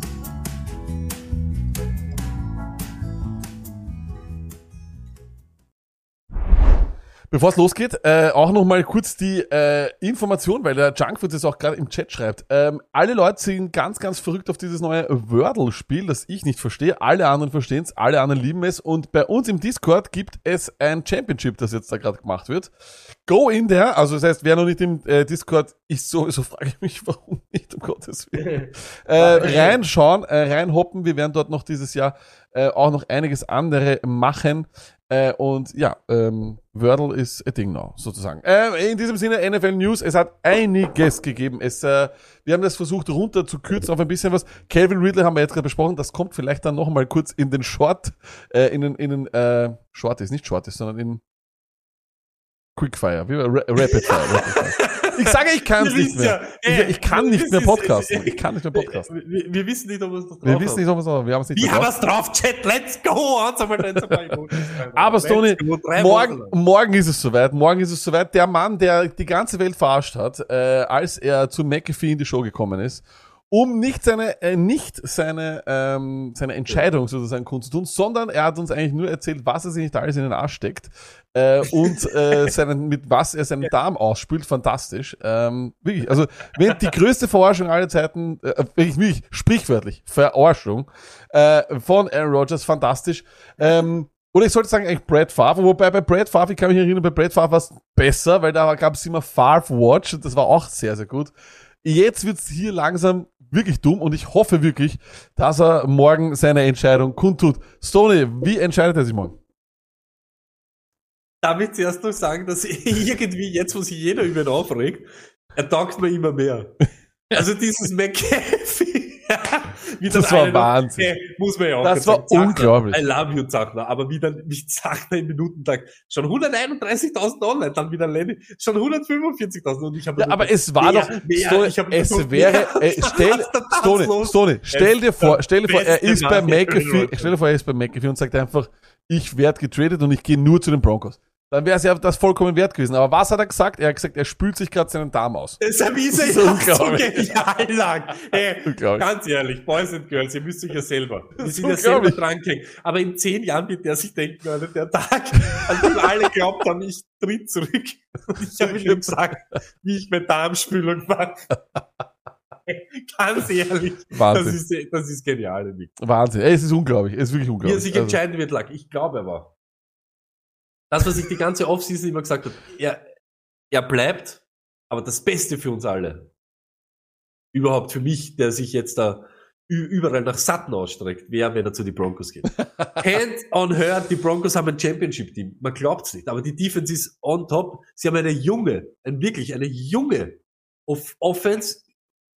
Speaker 2: Bevor es losgeht, äh, auch noch mal kurz die äh, Information, weil der Junkfood es auch gerade im Chat schreibt. Ähm, alle Leute sind ganz, ganz verrückt auf dieses neue Wordle-Spiel, das ich nicht verstehe. Alle anderen verstehen es, alle anderen lieben es. Und bei uns im Discord gibt es ein Championship, das jetzt da gerade gemacht wird. Go in there, also das heißt, wer noch nicht im äh, Discord ist, sowieso frage ich mich, warum nicht, um Gottes Willen. äh, reinschauen, äh, reinhoppen. Wir werden dort noch dieses Jahr äh, auch noch einiges andere machen. Äh, und ja, ähm, Wordle ist a Ding now, sozusagen. Äh, in diesem Sinne, NFL News, es hat einiges gegeben. Es, äh, wir haben das versucht runter zu kürzen auf ein bisschen was. Calvin Ridley haben wir jetzt gerade besprochen, das kommt vielleicht dann noch mal kurz in den Short, äh, in den, in den, äh, Short ist nicht Short ist, sondern in Quickfire, wie, Ra Rapid Fire. Rapid Fire. Ich sage, ich kann es
Speaker 1: Wir
Speaker 2: nicht mehr.
Speaker 1: ja.
Speaker 2: Ich, ich kann nicht mehr podcasten. Ich kann nicht mehr podcasten.
Speaker 1: Wir, wir wissen nicht, ob wir es noch drauf
Speaker 2: Wir wissen
Speaker 1: haben.
Speaker 2: nicht, ob wir es noch, wir haben es nicht
Speaker 1: Wir
Speaker 2: mehr
Speaker 1: haben
Speaker 2: drauf.
Speaker 1: es drauf, Chat, let's go!
Speaker 2: Aber
Speaker 1: drei
Speaker 2: morgen, morgen ist es soweit. Morgen ist es soweit. Der Mann, der die ganze Welt verarscht hat, äh, als er zu McAfee in die Show gekommen ist, um nicht seine, äh, nicht seine, ähm, seine Entscheidung sozusagen kundzutun, sondern er hat uns eigentlich nur erzählt, was er sich nicht alles in den Arsch steckt äh, und äh, seinen, mit was er seinen Darm ausspült. Fantastisch. Ähm, wirklich, also wenn die größte Verarschung aller Zeiten, äh, wirklich, wirklich sprichwörtlich, Verarschung äh, von Aaron Rodgers, fantastisch. Ähm, oder ich sollte sagen eigentlich Brad Favre, wobei bei Brad Favre, ich kann mich erinnern, bei Brad Favre war es besser, weil da gab es immer Favre Watch und das war auch sehr, sehr gut. Jetzt wird's hier langsam wirklich dumm und ich hoffe wirklich, dass er morgen seine Entscheidung kundtut. Stoney, wie entscheidet er sich morgen?
Speaker 1: Darf ich zuerst noch sagen, dass irgendwie jetzt, wo sich jeder über ihn aufregt, er taugt mir immer mehr. Also dieses McAfee. wie
Speaker 2: Das war
Speaker 1: einer noch-
Speaker 2: Wahnsinn.
Speaker 1: Hey, muss man ja auch
Speaker 2: Das
Speaker 1: sagen.
Speaker 2: war
Speaker 1: Zachner,
Speaker 2: unglaublich.
Speaker 1: I love you, Zachner. Aber wie dann, wie Zachner im Minutentag, schon 131.000 online, dann wieder Lenny, schon 145.000 und ich habe
Speaker 2: Ja, aber es war
Speaker 1: mehr,
Speaker 2: doch,
Speaker 1: mehr,
Speaker 2: Stoney,
Speaker 1: ich hab
Speaker 2: es
Speaker 1: nur
Speaker 2: wäre, äh, stell,
Speaker 1: los?
Speaker 2: Stoney, stell dir vor, stell dir vor, er ist bei McAfee, stell dir vor, er ist bei McAfee und sagt einfach, ich werde getradet und ich gehe nur zu den Broncos. Dann wäre es ja das vollkommen wert gewesen. Aber was hat er gesagt? Er hat gesagt, er spült sich gerade seinen Darm aus. Das ist
Speaker 1: ja so
Speaker 2: unglaublich.
Speaker 1: genial lang. Hey,
Speaker 2: Unglaublich.
Speaker 1: ganz ehrlich, Boys and Girls, ihr müsst euch ja selber. Wir sind ja selber
Speaker 2: unglaublich.
Speaker 1: dran gehängt. Aber in zehn Jahren wird der sich denken, Alter, der Tag, an dem alle glaubt haben, ich tritt zurück. Und ich habe ihm gesagt, wie ich meine Darmspülung mache. Ganz ehrlich, das
Speaker 2: Wahnsinn.
Speaker 1: ist, das ist genial.
Speaker 2: Wahnsinn. Ey, es ist unglaublich. Es ist wirklich
Speaker 1: Wie er
Speaker 2: unglaublich.
Speaker 1: sich
Speaker 2: Also,
Speaker 1: entscheiden wird, lag. Ich glaube aber. Das, was ich die ganze Offseason immer gesagt habe, er, er bleibt, aber das Beste für uns alle. Überhaupt für mich, der sich jetzt da überall nach Sutton ausstreckt, wäre, wenn er zu den Broncos geht. Hand on her, die Broncos haben ein Championship-Team. Man glaubt's nicht, aber die Defense ist on top. Sie haben eine junge, ein wirklich eine junge Off Offense.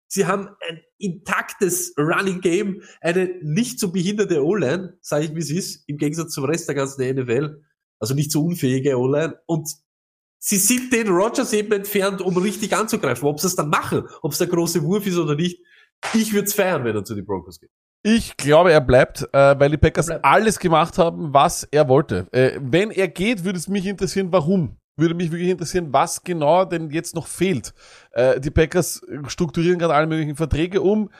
Speaker 1: Sie haben ein intaktes Running Game, eine nicht so behinderte O-Line, sage ich wie es ist, im Gegensatz zum Rest der ganzen NFL. Also nicht so unfähige O-Line. Und sie sind den Rogers eben entfernt, um richtig anzugreifen. Ob sie es dann machen, ob es der große Wurf ist oder nicht, ich würde es feiern, wenn er zu den Broncos geht.
Speaker 2: Ich glaube, er bleibt, äh, weil die Packers
Speaker 1: Er
Speaker 2: alles gemacht haben, was er wollte. Äh, wenn er geht, würde es mich interessieren, warum. Würde mich wirklich interessieren, was genau denn jetzt noch fehlt. Äh, die Packers strukturieren gerade alle möglichen Verträge um.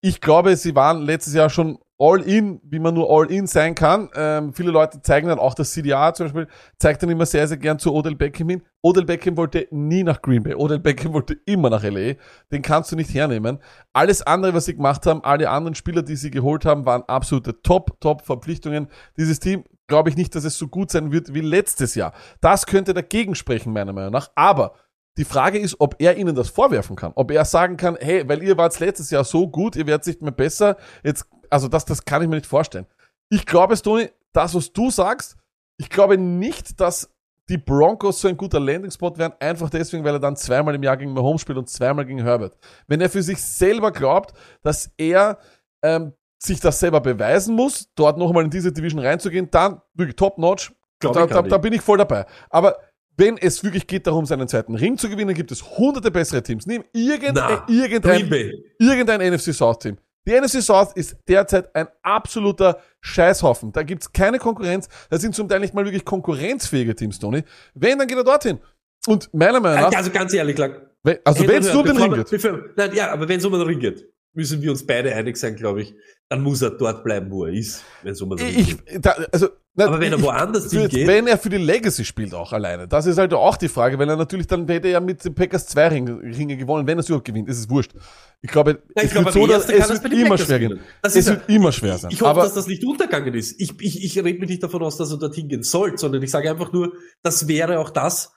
Speaker 2: Ich glaube, sie waren letztes Jahr schon all in, wie man nur all in sein kann. Ähm, viele Leute zeigen dann auch das CDA zum Beispiel, zeigt dann immer sehr, sehr gern zu Odell Beckham hin. Odell Beckham wollte nie nach Green Bay. Odell Beckham wollte immer nach LA. Den kannst du nicht hernehmen. Alles andere, was sie gemacht haben, alle anderen Spieler, die sie geholt haben, waren absolute Top, Top Verpflichtungen. Dieses Team glaube ich nicht, dass es so gut sein wird wie letztes Jahr. Das könnte dagegen sprechen, meiner Meinung nach. Aber die Frage ist, ob er ihnen das vorwerfen kann. Ob er sagen kann, hey, weil ihr wart letztes Jahr so gut, ihr werdet nicht mehr besser. Jetzt, also das, das kann ich mir nicht vorstellen. Ich glaube, Tony, das, was du sagst, ich glaube nicht, dass die Broncos so ein guter Landing-Spot wären, einfach deswegen, weil er dann zweimal im Jahr gegen Mahomes spielt und zweimal gegen Herbert. Wenn er für sich selber glaubt, dass er ähm, sich das selber beweisen muss, dort nochmal in diese Division reinzugehen, dann wirklich top-notch, da, da, da bin ich voll dabei. Aber wenn es wirklich geht darum, seinen zweiten Ring zu gewinnen, gibt es hunderte bessere Teams. Nimm irgendein,
Speaker 1: Na,
Speaker 2: irgendein, irgendein NFC South Team. Die NFC South ist derzeit ein absoluter Scheißhaufen. Da gibt's keine Konkurrenz. Da sind zum Teil nicht mal wirklich konkurrenzfähige Teams, Tony. Wenn, dann geht er dorthin. Und meiner Meinung nach,
Speaker 1: Also ganz ehrlich,
Speaker 2: wenn- also wenn es nur um den Ring geht.
Speaker 1: bevor- Nein, ja, aber wenn es um den Ring geht, müssen wir uns beide einig sein, glaube ich. Dann muss er dort bleiben, wo er ist, wenn es um den Ring
Speaker 2: Ich, da, also, na,
Speaker 1: Aber wenn er
Speaker 2: ich-
Speaker 1: woanders
Speaker 2: für,
Speaker 1: hingeht-
Speaker 2: Wenn er für die Legacy spielt auch alleine. Das ist halt auch die Frage, weil er natürlich dann hätte er ja mit den Packers zwei Ringe, Ringe gewonnen, wenn er es überhaupt gewinnt. ist Es wurscht. Ich glaube, es
Speaker 1: ich glaube,
Speaker 2: wird so, dass es
Speaker 1: es
Speaker 2: wird immer
Speaker 1: Packers
Speaker 2: schwer gehen. Es
Speaker 1: ja-
Speaker 2: wird immer schwer sein.
Speaker 1: Ich hoffe,
Speaker 2: Aber
Speaker 1: dass das nicht untergegangen ist. Ich, ich, ich rede mich nicht davon aus, dass er dorthin gehen soll, sondern ich sage einfach nur, das wäre auch das.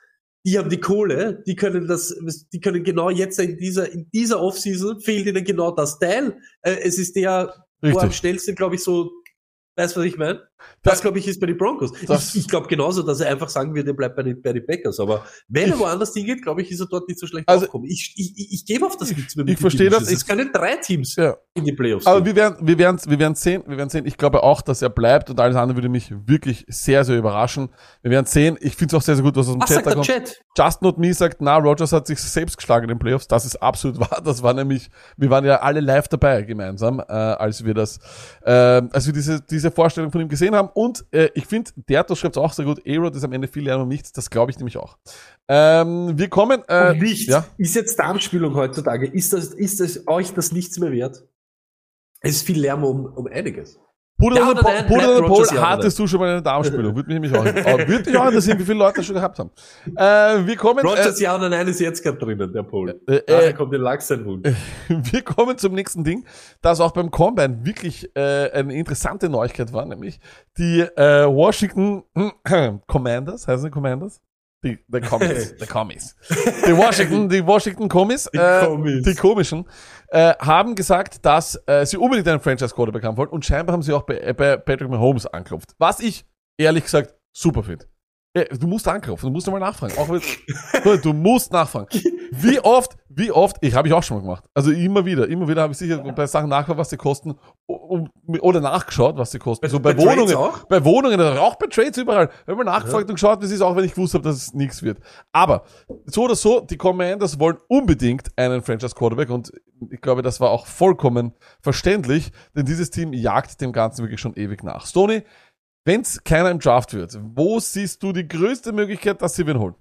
Speaker 1: Die haben die Kohle, die können das, die können genau jetzt in dieser, in dieser Offseason fehlt ihnen genau das Teil. Äh, es ist der, wo
Speaker 2: Richtig.
Speaker 1: am schnellsten, glaube ich, so, weißt du, was ich meine? Das, glaube ich, ist bei den Broncos.
Speaker 2: Das-
Speaker 1: ich ich glaube genauso, dass er einfach sagen wird, er bleibt bei den, bei den Packers. Aber wenn er
Speaker 2: Ich-
Speaker 1: woanders hingeht, glaube ich, ist er dort nicht so schlecht
Speaker 2: Also-
Speaker 1: aufgekommen. Ich, ich, ich, ich gebe auf das nichts mehr.
Speaker 2: ich
Speaker 1: den
Speaker 2: verstehe das.
Speaker 1: Es können drei Teams
Speaker 2: ja.
Speaker 1: in die Playoffs
Speaker 2: Aber
Speaker 1: gehen.
Speaker 2: wir werden, wir werden, wir werden sehen, wir werden sehen. Ich glaube auch, dass er bleibt und alles andere würde mich wirklich sehr, sehr überraschen. Wir werden sehen. Ich finde es auch sehr, sehr gut, was aus dem
Speaker 1: Was
Speaker 2: Chat
Speaker 1: sagt
Speaker 2: da kommt.
Speaker 1: Chat?
Speaker 2: Just Not Me sagt, na, Rogers hat sich selbst geschlagen in den Playoffs. Das ist absolut wahr. Das war nämlich, wir waren ja alle live dabei gemeinsam, äh, als wir das, äh, als wir diese, diese Vorstellung von ihm gesehen haben. Und äh, ich finde, Derto schreibt auch sehr gut, A-Rod ist am Ende viel Lernen um nichts. Das glaube ich nämlich auch. Ähm, wir kommen, äh,
Speaker 1: Und nicht.
Speaker 2: ja.
Speaker 1: Ist jetzt Darmspülung heutzutage, ist das, ist das euch das nichts mehr wert? Es ist viel Lärm um, um einiges.
Speaker 2: Pudel
Speaker 1: Ja
Speaker 2: und Pol, hattest du schon mal eine Darmspülung? Würde mich nämlich auch, würde mich auch interessieren, wie viele Leute das schon gehabt haben. Äh, wir kommen, äh,
Speaker 1: Rogers ja oder nein ist jetzt gerade drinnen, der Pol.
Speaker 2: äh, äh,
Speaker 1: kommt der Lachs sein Hund.
Speaker 2: Wir kommen zum nächsten Ding, das auch beim Combine wirklich äh, eine interessante Neuigkeit war, nämlich die äh, Washington Commanders, heißen sie Commanders? Die, die Commies, die Commies. Die Washington, die Washington Commies,
Speaker 1: Die
Speaker 2: äh,
Speaker 1: Commies.
Speaker 2: die komischen, äh, haben gesagt, dass äh, sie unbedingt einen Franchise Quarterback haben wollen und scheinbar haben sie auch bei, bei Patrick Mahomes angeklopft. Was ich ehrlich gesagt super finde. Äh, Du musst anklopfen, du musst nochmal nachfragen. Auch wenn, du musst nachfragen. Wie oft, wie oft, ich habe ich auch schon mal gemacht. Also immer wieder, immer wieder habe ich sicher bei Sachen nachgeschaut, was sie kosten oder nachgeschaut, was sie kosten. So bei,
Speaker 1: bei
Speaker 2: Wohnungen,
Speaker 1: auch?
Speaker 2: bei Wohnungen, auch bei Trades überall. Habe mal nachgefragt und geschaut, es ist, auch wenn ich gewusst habe, dass es nichts wird. Aber so oder so, die Commanders wollen unbedingt einen Franchise Quarterback und ich glaube, das war auch vollkommen verständlich, denn dieses Team jagt dem Ganzen wirklich schon ewig nach. Stoney, wenn es keiner im Draft wird, wo siehst du die größte Möglichkeit, dass sie wen holen?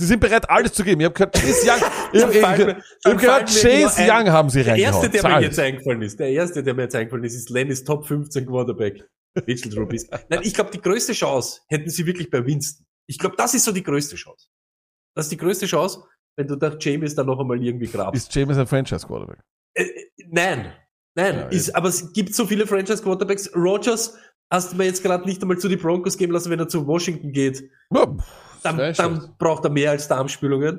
Speaker 2: Sie sind bereit, alles zu geben. Ich habe gehört, Chase Young, ich habe hab gehört, Chase
Speaker 1: ein-
Speaker 2: Young haben sie
Speaker 1: Der erste,
Speaker 2: reingehauen.
Speaker 1: der mir jetzt eingefallen ist, der erste, der mir jetzt eingefallen ist, ist Lennys Top 15 Quarterback. Mitchell Trubisky. Nein, ich glaube, die größte Chance hätten sie wirklich bei Winston. Ich glaube, das ist so die größte Chance. Das ist die größte Chance, wenn du da James dann noch einmal irgendwie grabst.
Speaker 2: Ist James ein Franchise Quarterback?
Speaker 1: Äh, nein, nein,
Speaker 2: Ja,
Speaker 1: ist, aber es gibt so viele Franchise Quarterbacks. Rogers hast du mir jetzt gerade nicht einmal zu die Broncos geben lassen, wenn er zu Washington geht.
Speaker 2: Ja,
Speaker 1: Dann, dann braucht er mehr als Darmspülungen.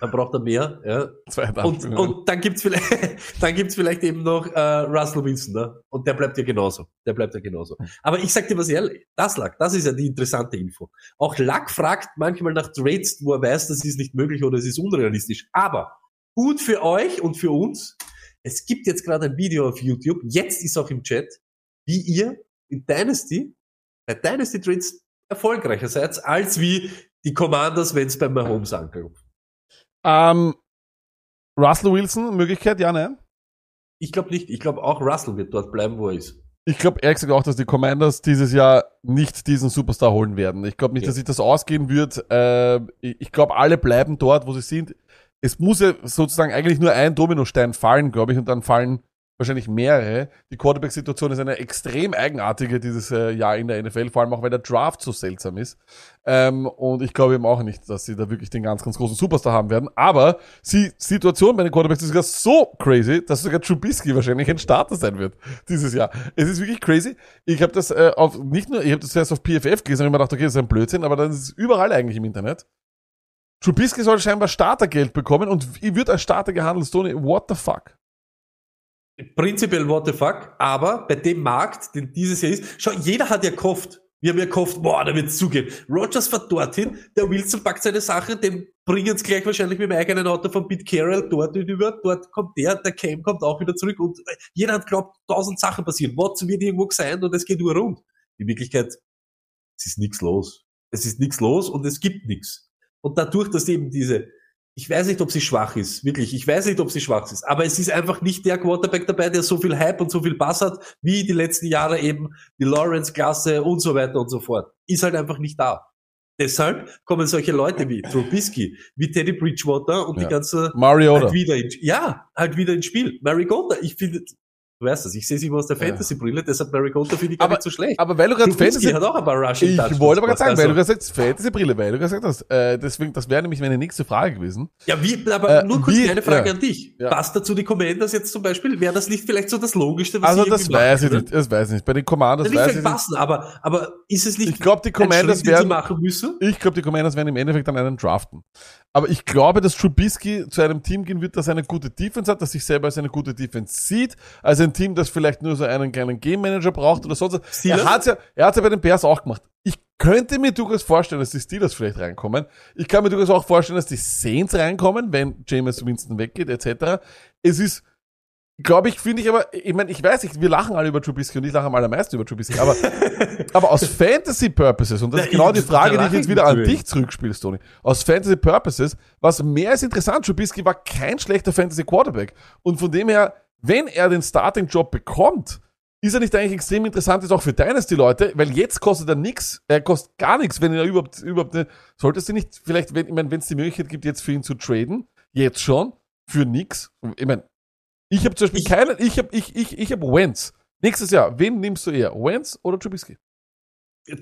Speaker 1: Dann braucht er mehr, ja.
Speaker 2: Zwei
Speaker 1: Und, und dann gibt's vielleicht, dann gibt's vielleicht eben noch äh, Russell Wilson, ne? Und der bleibt ja genauso. Der bleibt ja genauso. Aber ich sag dir was ehrlich, das lag, das ist ja die interessante Info. Auch Luck fragt manchmal nach Trades, wo er weiß, das ist nicht möglich oder es ist unrealistisch. Aber gut für euch und für uns. Es gibt jetzt gerade ein Video auf YouTube. Jetzt ist auch im Chat, wie ihr in Dynasty, bei Dynasty Trades erfolgreicher seid, als wie die Commanders, wenn es bei Mahomes anklopft.
Speaker 2: Ähm, Russell Wilson, Möglichkeit, ja, nein?
Speaker 1: Ich glaube nicht. Ich glaube auch Russell wird dort bleiben, wo er ist.
Speaker 2: Ich glaube ehrlich gesagt auch, dass die Commanders dieses Jahr nicht diesen Superstar holen werden. Ich glaube nicht,
Speaker 1: Ja.
Speaker 2: dass sich das ausgehen wird. Äh, ich ich glaube, alle bleiben dort, wo sie sind. Es muss ja sozusagen eigentlich nur ein Dominostein fallen, glaube ich, und dann fallen wahrscheinlich mehrere. Die Quarterback-Situation ist eine extrem eigenartige dieses äh, Jahr in der NFL, vor allem auch, weil der Draft so seltsam ist. Ähm, und ich glaube eben auch nicht, dass sie da wirklich den ganz, ganz großen Superstar haben werden. Aber die Situation bei den Quarterbacks ist sogar so crazy, dass sogar Trubisky wahrscheinlich ein Starter sein wird dieses Jahr. Es ist wirklich crazy. Ich habe das äh, auf nicht nur, ich habe das zuerst auf PFF gelesen und mir gedacht, okay, das ist ein Blödsinn, aber dann ist es überall eigentlich im Internet. Trubisky soll scheinbar Startergeld bekommen und wird als Starter gehandelt. Stoney, what the fuck?
Speaker 1: Prinzipiell what the fuck, aber bei dem Markt, den dieses Jahr ist, schau, jeder hat ja gehofft. Wir haben ja gehofft, boah, da wird's zugehen. Rogers fährt dorthin, der Wilson packt seine Sache, den bringen's gleich wahrscheinlich mit dem eigenen Auto von Pete Carroll dort über, dort kommt der, der Cam kommt auch wieder zurück und äh, jeder hat glaubt, tausend Sachen passieren. Watson wird irgendwo sein und es geht nur rund. In Wirklichkeit, es ist nichts los. Es ist nichts los und es gibt nichts. Und dadurch, dass eben diese, ich weiß nicht, ob sie schwach ist, wirklich, ich weiß nicht, ob sie schwach ist, aber es ist einfach nicht der Quarterback dabei, der so viel Hype und so viel Bass hat, wie die letzten Jahre eben die Lawrence-Klasse und so weiter und so fort. Ist halt einfach nicht da. Deshalb kommen solche Leute wie Trubisky, wie Teddy Bridgewater und
Speaker 2: Ja.
Speaker 1: die ganze
Speaker 2: Mariota.
Speaker 1: halt wieder in, ja, halt wieder ins Spiel. Mariota, ich finde, du weißt das, ich sehe sie immer aus der. Fantasy-Brille, deshalb Mariota finde ich gar
Speaker 2: Aber-
Speaker 1: nicht so schlecht.
Speaker 2: Aber weil du gerade Fantasy...
Speaker 1: hat auch ein paar Rushing
Speaker 2: Ich wollte aber gerade sagen, weil du
Speaker 1: also-
Speaker 2: gerade sagst, Fantasy-Brille, weil du gesagt hast, äh, deswegen, das wäre nämlich meine nächste Frage gewesen.
Speaker 1: Ja, wie, aber
Speaker 2: Äh,
Speaker 1: nur kurz
Speaker 2: wie-
Speaker 1: eine Frage
Speaker 2: ja.
Speaker 1: an dich.
Speaker 2: Ja.
Speaker 1: Passt dazu die Commanders jetzt zum Beispiel? Wäre das nicht vielleicht so das Logischste, was
Speaker 2: Also das weiß ich nicht, das weiß ich nicht. Bei den Commanders weiß ich nicht.
Speaker 1: passen, aber, aber ist es nicht
Speaker 2: Ich glaube, die Commanders
Speaker 1: Schritt,
Speaker 2: werden,
Speaker 1: machen müssen?
Speaker 2: ich glaube, die Commanders werden im Endeffekt dann einen draften. Aber ich glaube, dass Trubisky zu einem Team gehen wird, das eine gute Defense hat, das sich selber als eine gute Defense sieht, als ein Team, das vielleicht nur so einen kleinen Game Manager braucht oder sonst was. Er hat's ja, er hat's ja bei den Bears auch gemacht. Ich könnte mir durchaus vorstellen, dass die Steelers vielleicht reinkommen. Ich kann mir durchaus auch vorstellen, dass die Saints reinkommen, wenn Jameis Winston weggeht, etc. Es ist, glaube ich, finde ich aber, ich meine, ich weiß nicht, wir lachen alle über Trubisky und ich lache am allermeisten über Trubisky, aber, aber aus Fantasy Purposes, und das ist
Speaker 1: Na,
Speaker 2: genau die Frage, die ich jetzt wieder an dich zurückspielst, Tony. Aus Fantasy Purposes, was mehr als interessant, Trubisky war kein schlechter Fantasy Quarterback. Und von dem her, wenn er den Starting-Job bekommt, ist er nicht eigentlich extrem interessant, ist auch für Dynasty-Leute, weil jetzt kostet er nix, er kostet gar nichts, wenn er überhaupt, überhaupt eine, solltest du nicht, vielleicht, wenn, ich meine, wenn es die Möglichkeit gibt, jetzt für ihn zu traden, jetzt schon, für nix, ich meine, ich habe zum Beispiel
Speaker 1: Ich-
Speaker 2: keinen, ich habe, ich, ich, ich habe Wentz. Nächstes Jahr, wen nimmst du eher? Wentz oder Trubisky?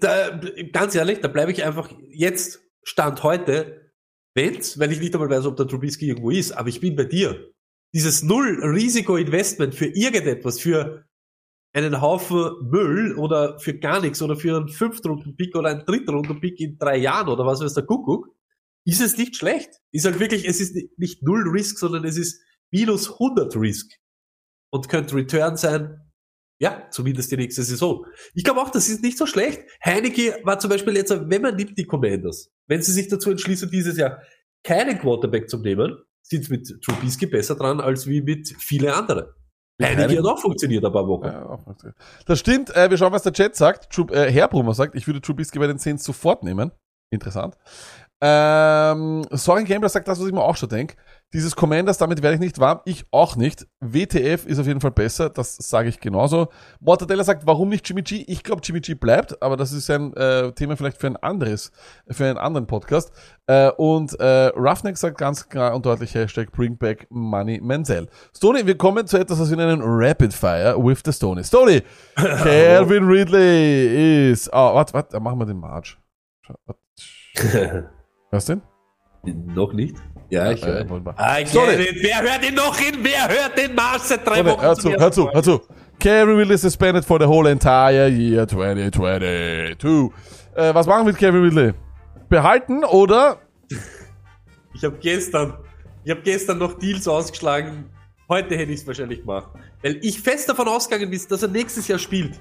Speaker 1: Da, ganz ehrlich, da bleibe ich einfach jetzt, Stand heute, wenn's, weil ich nicht einmal weiß, ob der Trubisky irgendwo ist, aber ich bin bei dir. Dieses Null-Risiko-Investment für irgendetwas, für einen Haufen Müll oder für gar nichts oder für einen Fünftrunden-Pick oder einen Drittrunden-Pick in drei Jahren oder was weiß der Kuckuck, ist es nicht schlecht. Ist halt wirklich, es ist nicht- Null Risk, sondern es ist minus 100 Risk. Und könnte Return sein, ja, zumindest die nächste Saison. Ich glaube auch, das ist nicht so schlecht. Heineke war zum Beispiel jetzt, wenn man nimmt die Commanders, wenn sie sich dazu entschließen, dieses Jahr keinen Quarterback zu nehmen, sind mit Trubisky besser dran als wie mit viele andere. Heineke hat auch funktioniert ein paar Wochen.
Speaker 2: Ja, auch. Das stimmt, äh, wir schauen, was der Chat sagt. Trub, äh, Herr Brummer sagt, ich würde Trubisky bei den Saints sofort nehmen. Interessant. Ähm, Soren Gambler sagt das, was ich mir auch schon denke. Dieses Commanders, damit werde ich nicht warm. Ich auch nicht. WTF ist auf jeden Fall besser. Das sage ich genauso. Mortadella sagt, warum nicht Jimmy G? Ich glaube, Jimmy G bleibt, aber das ist ein äh, Thema vielleicht für ein anderes, für einen anderen Podcast. Äh, und äh, Roughneck sagt ganz klar und deutlich Hashtag Bring Back Money Menzel. Stoney, wir kommen zu etwas, was wir nennen Rapid Fire with the Stoney. Stoney, Calvin Ridley ist, oh, warte, warte, machen wir den March. Was denn?
Speaker 1: noch nicht? Ja, ich höre. Ah. Wer hört ihn noch hin? Wer hört den Marsch seit drei Wochen?
Speaker 2: hör zu, hör zu, hör zu. Calvin Ridley suspended for the whole entire year 2022. Äh, was machen wir mit Calvin Ridley? Behalten oder?
Speaker 1: Ich habe gestern, ich habe gestern noch Deals ausgeschlagen. Heute hätte ich es wahrscheinlich gemacht. Weil ich fest davon ausgegangen bin, dass er nächstes Jahr spielt.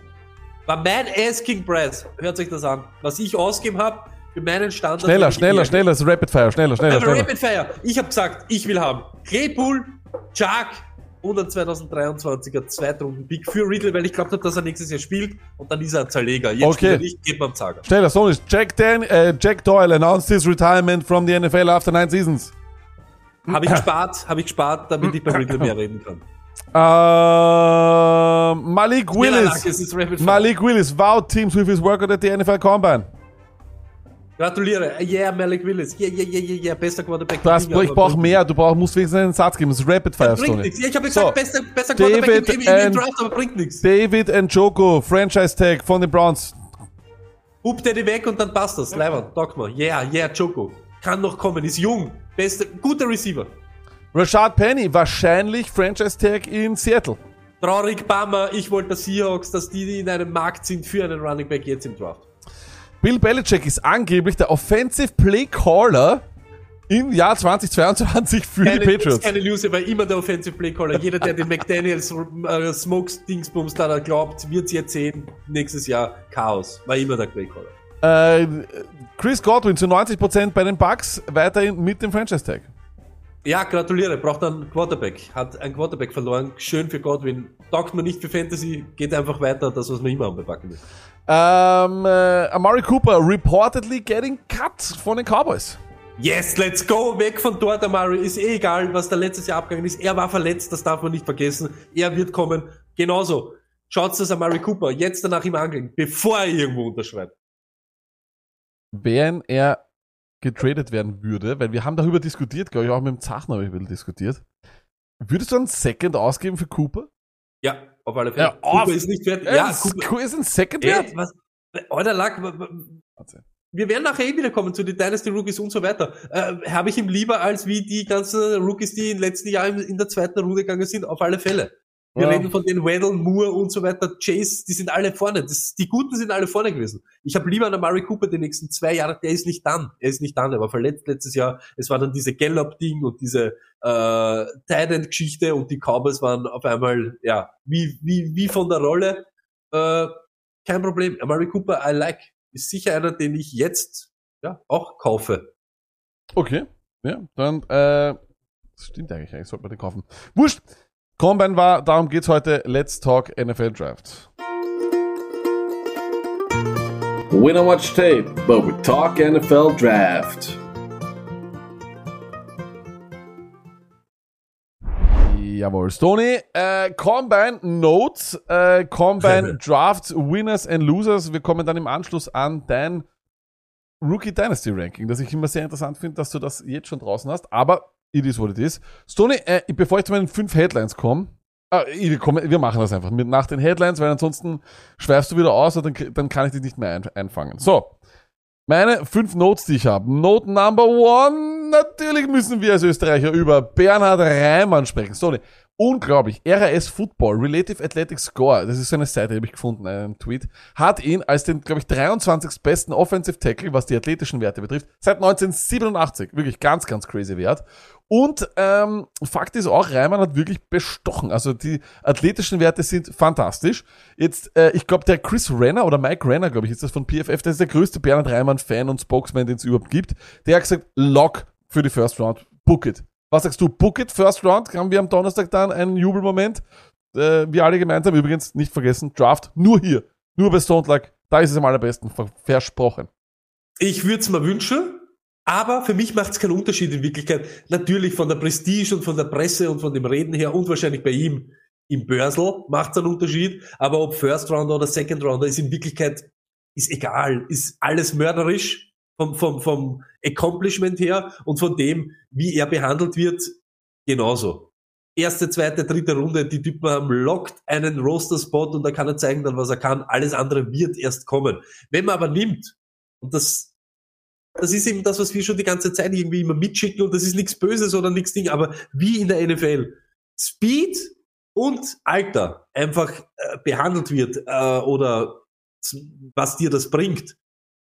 Speaker 1: War mein Asking Price. Hört sich das an. Was ich ausgeben habe für meinen Standard.
Speaker 2: Schneller,
Speaker 1: ich
Speaker 2: schneller, schneller, das ist Rapid Fire, schneller, schneller, schneller.
Speaker 1: Rapid Fire. Ich habe gesagt, ich will haben Claypool, Chuck und ein 2023er Zweitrunden-Pick für Riddle, weil ich glaubt habe, dass er nächstes Jahr spielt und dann ist er ein Zerleger. Jetzt
Speaker 2: Okay.
Speaker 1: spielt er nicht, geht man Zager.
Speaker 2: Schneller, Stoney. Jack, Dan, äh, Jack Doyle announced his retirement from the NFL after nine seasons.
Speaker 1: Habe ich gespart, habe ich gespart, damit ich bei Riddle mehr reden kann.
Speaker 2: Ähm, Malik Willis.
Speaker 1: es ist.
Speaker 2: Malik Willis vowed teams with his work at the NFL Combine.
Speaker 1: Gratuliere. Yeah, Malik Willis. Yeah, yeah, yeah, yeah, yeah. Bester Quarterback. Der Liga,
Speaker 2: ich brauche
Speaker 1: bringt
Speaker 2: mehr, du brauchst, musst wenigstens einen Satz geben. Das ist Rapid Fire,
Speaker 1: Bringt
Speaker 2: Stoney.
Speaker 1: nichts. Ja, ich habe
Speaker 2: So,
Speaker 1: gesagt, bester, bester Quarterback
Speaker 2: David
Speaker 1: im, im, im
Speaker 2: and-
Speaker 1: Draft, aber bringt nichts.
Speaker 2: David Njoko, Franchise Tag von den Browns.
Speaker 1: Hub Daddy weg und dann passt das. Leibern, talk mal. Yeah, yeah, Joko. Kann noch kommen, ist jung. Beste, guter Receiver.
Speaker 2: Rashad Penny, wahrscheinlich Franchise Tag in Seattle.
Speaker 1: Traurig, Bummer. Ich wollte der Seahawks, dass die in einem Markt sind für einen Running Back jetzt im Draft.
Speaker 2: Bill Belichick ist angeblich der Offensive Play Caller im Jahr 2022 für
Speaker 1: Keine,
Speaker 2: die Patriots.
Speaker 1: keine News, war immer der Offensive Play Caller. Jeder, der den McDaniels äh, Smokes Dingsbums da glaubt, wird jetzt sehen, nächstes Jahr Chaos. War immer der Play Caller.
Speaker 2: Äh, Chris Godwin zu 90% bei den Bucks, weiterhin mit dem Franchise Tag.
Speaker 1: Ja, gratuliere, braucht einen Quarterback. Hat einen Quarterback verloren. Schön für Godwin. Taugt man nicht für Fantasy, geht einfach weiter, das, was man immer anbepacken will.
Speaker 2: Ähm, äh, Amari Cooper reportedly getting cut von den Cowboys.
Speaker 1: Yes, let's go, weg von dort, Amari. Ist eh egal, was da letztes Jahr abgegangen ist. Er war verletzt, das darf man nicht vergessen. Er wird kommen. Genauso. Schaut's das Amari Cooper jetzt danach ihm angeln, bevor er irgendwo unterschreibt.
Speaker 2: Wenn er getradet werden würde, weil wir haben darüber diskutiert, glaube ich, auch mit dem Zachner habe ich ein bisschen diskutiert. Würdest du einen Second ausgeben für Cooper?
Speaker 1: Ja, auf alle Fälle.
Speaker 2: Ja,
Speaker 1: Cooper ist nicht fertig.
Speaker 2: Ja,
Speaker 1: Cooper.
Speaker 2: ist ein Second
Speaker 1: Ey,
Speaker 2: wert?
Speaker 1: was? Alter, Lack, wir werden nachher eh wieder kommen zu den Dynasty Rookies und so weiter. Äh, Habe ich ihm lieber als wie die ganzen Rookies, die in den letzten Jahren in der zweiten Runde gegangen sind, auf alle Fälle. Wir
Speaker 2: Ja.
Speaker 1: reden von den Weddle, Moore und so weiter, Chase, die sind alle vorne. Das, die Guten sind alle vorne gewesen. Ich habe lieber einen Murray Cooper die nächsten zwei Jahre, der ist nicht dann. Er ist nicht dann, er war verletzt letztes Jahr. Es war dann diese Gallup-Ding und diese äh, Tight-End-Geschichte und die Cowboys waren auf einmal, ja, wie, wie, wie von der Rolle. Äh, kein Problem. Murray Cooper, I like. Ist sicher einer, den ich jetzt ja, auch kaufe.
Speaker 2: Okay. Ja, dann, äh, stimmt eigentlich, eigentlich sollte man den kaufen. Wurscht. Combine war, darum geht's heute. Let's talk NFL Draft.
Speaker 3: We don't watch tape, but we talk NFL draft.
Speaker 2: Jawohl, Stoney. Äh, Combine Notes, äh, Combine Drafts, Winners and Losers. Wir kommen dann im Anschluss an dein Rookie Dynasty Ranking, das ich immer sehr interessant finde, dass du das jetzt schon draußen hast. Aber it is what it is. Stoney, äh, bevor ich zu meinen fünf Headlines komme, äh, komm, wir machen das einfach mit nach den Headlines, weil ansonsten schweifst du wieder aus und dann, dann kann ich dich nicht mehr ein, einfangen. So. Meine fünf Notes, die ich habe. Note number one. Natürlich müssen wir als Österreicher über Bernhard Reimann sprechen. Stoney, unglaublich. RAS Football, Relative Athletic Score, das ist so eine Seite, habe ich gefunden, einen Tweet, hat ihn als den, glaube ich, 23. besten Offensive Tackle, was die athletischen Werte betrifft, seit 1987. Wirklich ganz, ganz crazy Wert. Und ähm, Fakt ist auch, Reimann hat wirklich bestochen. Also die athletischen Werte sind fantastisch. Jetzt, äh, ich glaube, der Chris Renner oder Mike Renner, glaube ich, ist das von PFF, der ist der größte Bernhard Reimann-Fan und Spokesman, den es überhaupt gibt. Der hat gesagt, Lock für die First Round, book it. Was sagst du, book it, First Round? Haben wir am Donnerstag dann einen Jubelmoment? Äh, wir alle gemeinsam, übrigens nicht vergessen, Draft nur hier, nur bei Stone. Da ist es am allerbesten, ver- versprochen.
Speaker 1: Ich würde es mir wünschen, aber für mich macht es keinen Unterschied in Wirklichkeit. Natürlich von der Prestige und von der Presse und von dem Reden her und wahrscheinlich bei ihm im Börsel macht es einen Unterschied. Aber ob First Rounder oder Second Rounder ist in Wirklichkeit ist egal, ist alles mörderisch vom, vom, vom Accomplishment her und von dem, wie er behandelt wird, genauso. Erste, zweite, dritte Runde, die Typen haben lockt einen Roster-Spot und da kann er zeigen dann, was er kann. Alles andere wird erst kommen. Wenn man aber nimmt, und das, das ist eben das, was wir schon die ganze Zeit irgendwie immer mitschicken und das ist nichts Böses oder nichts Ding, aber wie in der NFL Speed und Alter einfach äh, behandelt wird äh, oder was dir das bringt,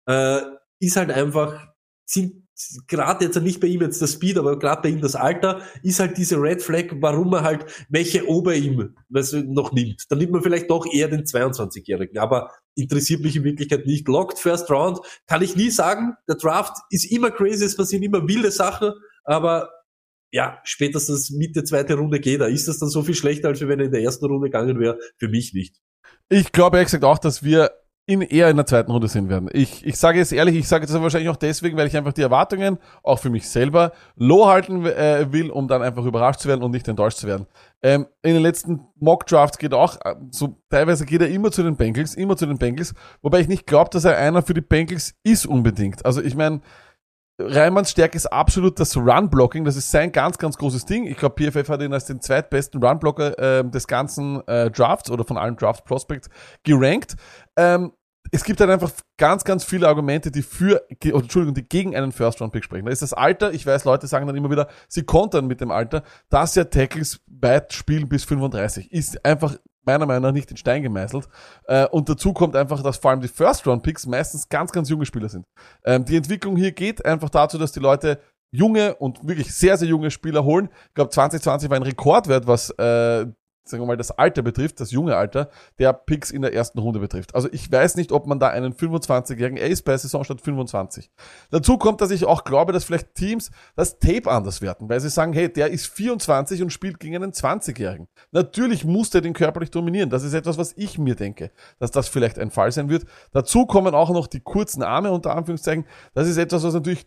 Speaker 1: äh, ist halt einfach, sind gerade jetzt nicht bei ihm jetzt das Speed, aber gerade bei ihm das Alter, ist halt diese Red Flag, warum er halt welche ober ihm noch nimmt. Dann nimmt man vielleicht doch eher den 22-Jährigen, aber interessiert mich in Wirklichkeit nicht. Locked First Round, kann ich nie sagen. Der Draft ist immer crazy, es passieren immer wilde Sachen, aber ja, spätestens Mitte zweite Runde geht er. Ist das dann so viel schlechter, als wenn er in der ersten Runde gegangen wäre? Für mich nicht.
Speaker 2: Ich glaube ehrlich gesagt auch, dass wir ihn eher in der zweiten Runde sehen werden. Ich, ich sage jetzt ehrlich, ich sage das wahrscheinlich auch deswegen, weil ich einfach die Erwartungen auch für mich selber low halten äh, will, um dann einfach überrascht zu werden und nicht enttäuscht zu werden. Ähm, in den letzten Mock Drafts geht auch, äh, so teilweise geht er immer zu den Bengals, immer zu den Bengals, wobei ich nicht glaube, dass er einer für die Bengals ist unbedingt. Also ich meine, Reimanns Stärke ist absolut das Run-Blocking. Das ist sein ganz, ganz großes Ding. Ich glaube, PFF hat ihn als den zweitbesten Run-Blocker äh, des ganzen äh, Drafts oder von allen Draft-Prospects gerankt. Ähm, es gibt halt einfach ganz, ganz viele Argumente, die für, oder, Entschuldigung, die gegen einen First-Round-Pick sprechen. Da ist das Alter, ich weiß, Leute sagen dann immer wieder, sie kontern mit dem Alter, dass ja Tackles weit spielen bis 35. Ist einfach meiner Meinung nach nicht in Stein gemeißelt. Äh, und dazu kommt einfach, dass vor allem die First-Round-Picks meistens ganz, ganz junge Spieler sind. Ähm, die Entwicklung hier geht einfach dazu, dass die Leute junge und wirklich sehr, sehr junge Spieler holen. Ich glaube, 2020 war ein Rekordwert, was äh, sagen wir mal, das Alter betrifft, das junge Alter, der Picks in der ersten Runde betrifft. Also ich weiß nicht, ob man da einen 25-jährigen Ace bei Saison statt 25. Dazu kommt, dass ich auch glaube, dass vielleicht Teams das Tape anders werten, weil sie sagen, hey, der ist 24 und spielt gegen einen 20-Jährigen. Natürlich muss der den körperlich dominieren. Das ist etwas, was ich mir denke, dass das vielleicht ein Fall sein wird. Dazu kommen auch noch die kurzen Arme, unter Anführungszeichen. Das ist etwas, was natürlich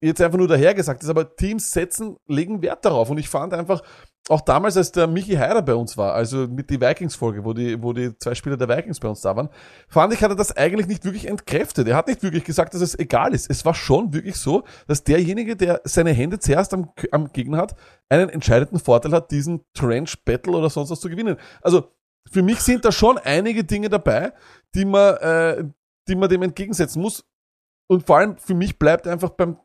Speaker 2: jetzt einfach nur dahergesagt ist, aber Teams setzen, legen Wert darauf. Und ich fand einfach, auch damals, als der Michi Heider bei uns war, also mit die Vikings-Folge, wo die, wo die zwei Spieler der Vikings bei uns da waren, fand ich, hat er das eigentlich nicht wirklich entkräftet. Er hat nicht wirklich gesagt, dass es egal ist. Es war schon wirklich so, dass derjenige, der seine Hände zuerst am, am Gegner hat, einen entscheidenden Vorteil hat, diesen Trench Battle oder sonst was zu gewinnen. Also, für mich sind da schon einige Dinge dabei, die man, äh, die man dem entgegensetzen muss. Und vor allem für mich bleibt einfach beim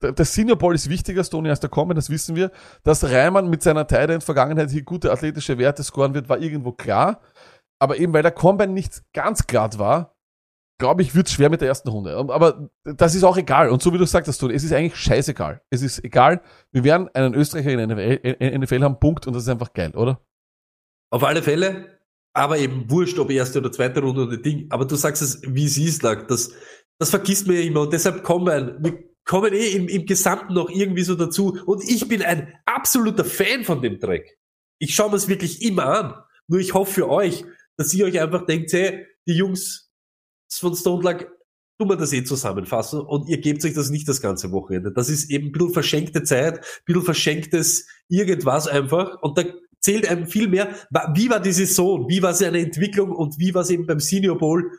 Speaker 2: der Senior Ball ist wichtiger, Stoney, als der Common, das wissen wir. Dass Reimann mit seiner Tight End Vergangenheit hier gute athletische Werte scoren wird, war irgendwo klar. Aber eben weil der Combine nicht ganz glatt war, glaube ich, wird's schwer mit der ersten Runde. Aber das ist auch egal. Und so wie du sagst, Stoney, es ist eigentlich scheißegal. Es ist egal. Wir werden einen Österreicher in der NFL, in haben, Punkt. Und das ist einfach geil, oder?
Speaker 1: Auf alle Fälle, aber eben wurscht, ob erste oder zweite Runde oder Ding. Aber du sagst es, wie es ist, lag. Das, das vergisst man ja immer. Und deshalb kommen, wir kommen eh im, im Gesamten noch irgendwie so dazu. Und ich bin ein absoluter Fan von dem Dreck. Ich schaue mir es wirklich immer an. Nur ich hoffe für euch, dass ihr euch einfach denkt, hey, die Jungs von Stone Luck, tun wir das eh zusammenfassen und ihr gebt euch das nicht das ganze Wochenende. Das ist eben ein bisschen verschenkte Zeit, ein bisschen verschenktes irgendwas einfach und da zählt einem viel mehr, wie war die Saison, wie war seine Entwicklung und wie war es eben beim Senior Bowl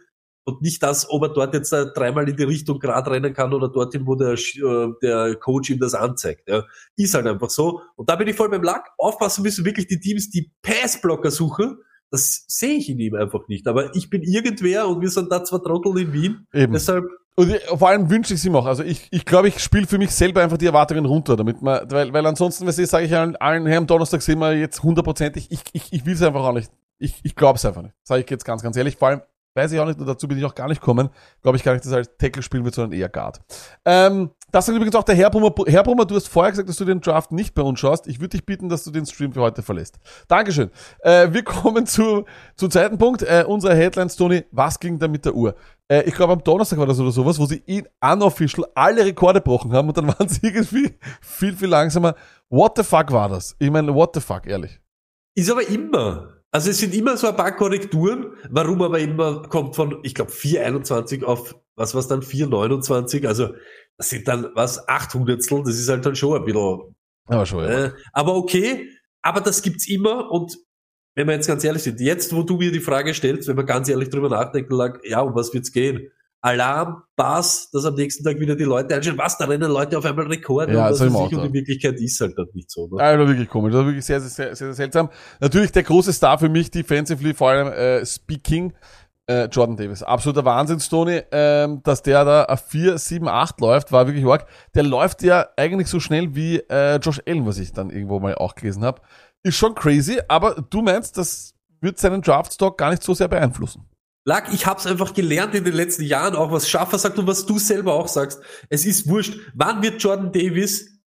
Speaker 1: und nicht das, ob er dort jetzt äh, dreimal in die Richtung gerade rennen kann oder dorthin, wo der, äh, der Coach ihm das anzeigt. Ja. Ist halt einfach so. Und da bin ich voll beim Lack. Aufpassen müssen wirklich die Teams, die Passblocker suchen. Das sehe ich in ihm einfach nicht. Aber ich bin irgendwer und wir sind da zwar Trottel in Wien.
Speaker 2: Eben.
Speaker 1: Deshalb
Speaker 2: Und ich, vor allem wünsche ich es ihm auch. Also ich, ich glaube, ich spiele für mich selber einfach die Erwartungen runter, damit man, weil, weil ansonsten, was ich sage ich allen, allen, hey, am Donnerstag sehen wir jetzt hundertprozentig, ich, ich, ich will es einfach auch nicht. Ich, ich glaube es einfach nicht. Sage ich jetzt ganz, ganz ehrlich. Vor allem weiß ich auch nicht, und dazu bin ich auch gar nicht kommen, glaube ich gar nicht, dass er als Tackle spielen wird, sondern eher Guard. Ähm, das sagt übrigens auch der Herr Brummer. Herr Brummer, du hast vorher gesagt, dass du den Draft nicht bei uns schaust. Ich würde dich bitten, dass du den Stream für heute verlässt. Dankeschön. Äh, wir kommen zu, zum zweiten Punkt. Äh, unsere Headlines, Tony, was ging da mit der Uhr? Äh, ich glaube, am Donnerstag war das oder sowas, wo sie in unofficial alle Rekorde gebrochen haben und dann waren sie irgendwie viel, viel langsamer. What the fuck war das? Ich meine, what the fuck, ehrlich.
Speaker 1: ist aber immer. Also es sind immer so ein paar Korrekturen, warum aber immer kommt von, ich glaube, 4,21 auf, was war's dann, 4,29, also das sind dann, was, 800 das ist halt dann schon ein bisschen
Speaker 2: Aber schon, ja.
Speaker 1: Äh, aber okay, aber das gibt's immer und wenn wir jetzt ganz ehrlich sind, jetzt wo du mir die Frage stellst, wenn wir ganz ehrlich drüber nachdenken, lag, ja, um was wird's gehen? Alarm, Bass, dass am nächsten Tag wieder die Leute einstellen, was, da rennen Leute auf einmal Rekorde
Speaker 2: Ja,
Speaker 1: und
Speaker 2: das ich, auch
Speaker 1: und in Wirklichkeit ist halt dann nicht so. Ne?
Speaker 2: Ja, das war wirklich komisch. Das war wirklich sehr, sehr, sehr, sehr, sehr seltsam. Natürlich der große Star für mich, defensively, vor allem äh, Speaking, äh, Jordan Davis. Absoluter Wahnsinn, Stoney, ähm, dass der da auf 4, 7, 8 läuft, war wirklich arg. Der läuft ja eigentlich so schnell wie äh, Josh Allen, was ich dann irgendwo mal auch gelesen habe. Ist schon crazy, aber du meinst, das wird seinen Draftstock gar nicht so sehr beeinflussen.
Speaker 1: Lack, ich hab's einfach gelernt in den letzten Jahren, auch was Schaffer sagt und was du selber auch sagst. Es ist wurscht. Wann wird Jordan Davis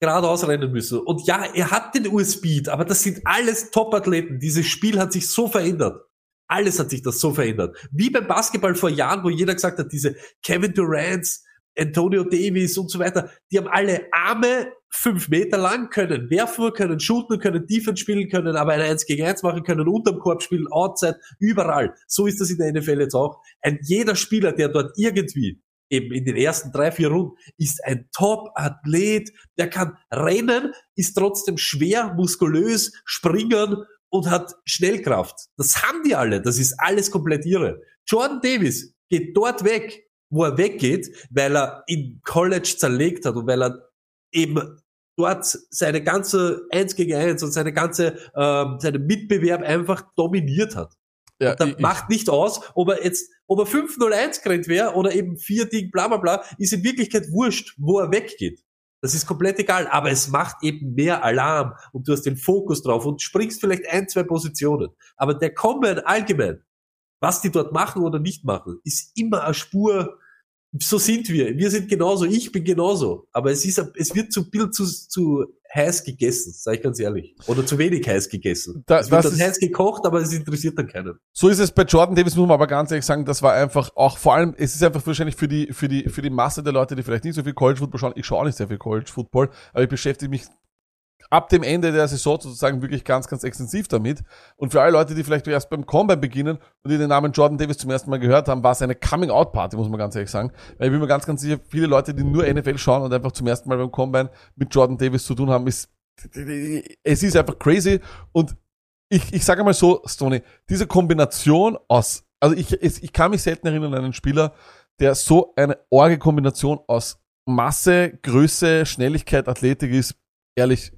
Speaker 1: geradeaus rennen müssen? Und ja, er hat den US-Speed, aber das sind alles Top-Athleten. Dieses Spiel hat sich so verändert. Alles hat sich das so verändert. Wie beim Basketball vor Jahren, wo jeder gesagt hat, diese Kevin Durants, Antonio Davis und so weiter, die haben alle Arme fünf Meter lang, können werfen, können shooten, können Defense spielen, können aber ein 1 gegen 1 machen, können unterm Korb spielen, outside, überall. So ist das in der NFL jetzt auch. Ein jeder Spieler, der dort irgendwie eben in den ersten drei, vier Runden, ist ein Top-Athlet, der kann rennen, ist trotzdem schwer, muskulös, springen und hat Schnellkraft. Das haben die alle, das ist alles komplett irre. Jordan Davis geht dort weg, wo er weggeht, weil er in College zerlegt hat und weil er eben dort seine ganze 1 gegen 1 und seine ganze, ähm, seine Mitbewerb einfach dominiert hat.
Speaker 2: Ja,
Speaker 1: da macht nicht aus, ob er jetzt, ob er 5-0-1 gerannt wäre oder eben 4 Ding, bla bla bla, ist in Wirklichkeit wurscht, wo er weggeht. Das ist komplett egal, aber es macht eben mehr Alarm und du hast den Fokus drauf und springst vielleicht ein, zwei Positionen. Aber der Combine allgemein, was die dort machen oder nicht machen, ist immer eine Spur, so sind wir. Wir sind genauso, ich bin genauso. Aber es ist, es wird zu Bild zu, zu heiß gegessen, sage ich ganz ehrlich. Oder zu wenig heiß gegessen.
Speaker 2: Da-
Speaker 1: es wird
Speaker 2: das
Speaker 1: dann heiß gekocht, aber es interessiert dann keinen.
Speaker 2: So ist es bei Jordan Davis, muss man aber ganz ehrlich sagen, das war einfach auch, vor allem, es ist einfach wahrscheinlich für die, für die, für die Masse der Leute, die vielleicht nicht so viel College Football schauen, ich schaue auch nicht sehr viel College Football, aber ich beschäftige mich ab dem Ende der Saison sozusagen wirklich ganz, ganz extensiv damit. Und für alle Leute, die vielleicht erst beim Combine beginnen und die den Namen Jordan Davis zum ersten Mal gehört haben, war es eine Coming-out-Party, muss man ganz ehrlich sagen. Weil ich bin mir ganz, ganz sicher, viele Leute, die nur NFL schauen und einfach zum ersten Mal beim Combine mit Jordan Davis zu tun haben, ist, es ist einfach crazy und ich, ich sage mal so, Stoney, diese Kombination aus, also ich, ich kann mich selten erinnern an einen Spieler, der so eine orge Kombination aus Masse, Größe, Schnelligkeit, Athletik ist. Ehrlich,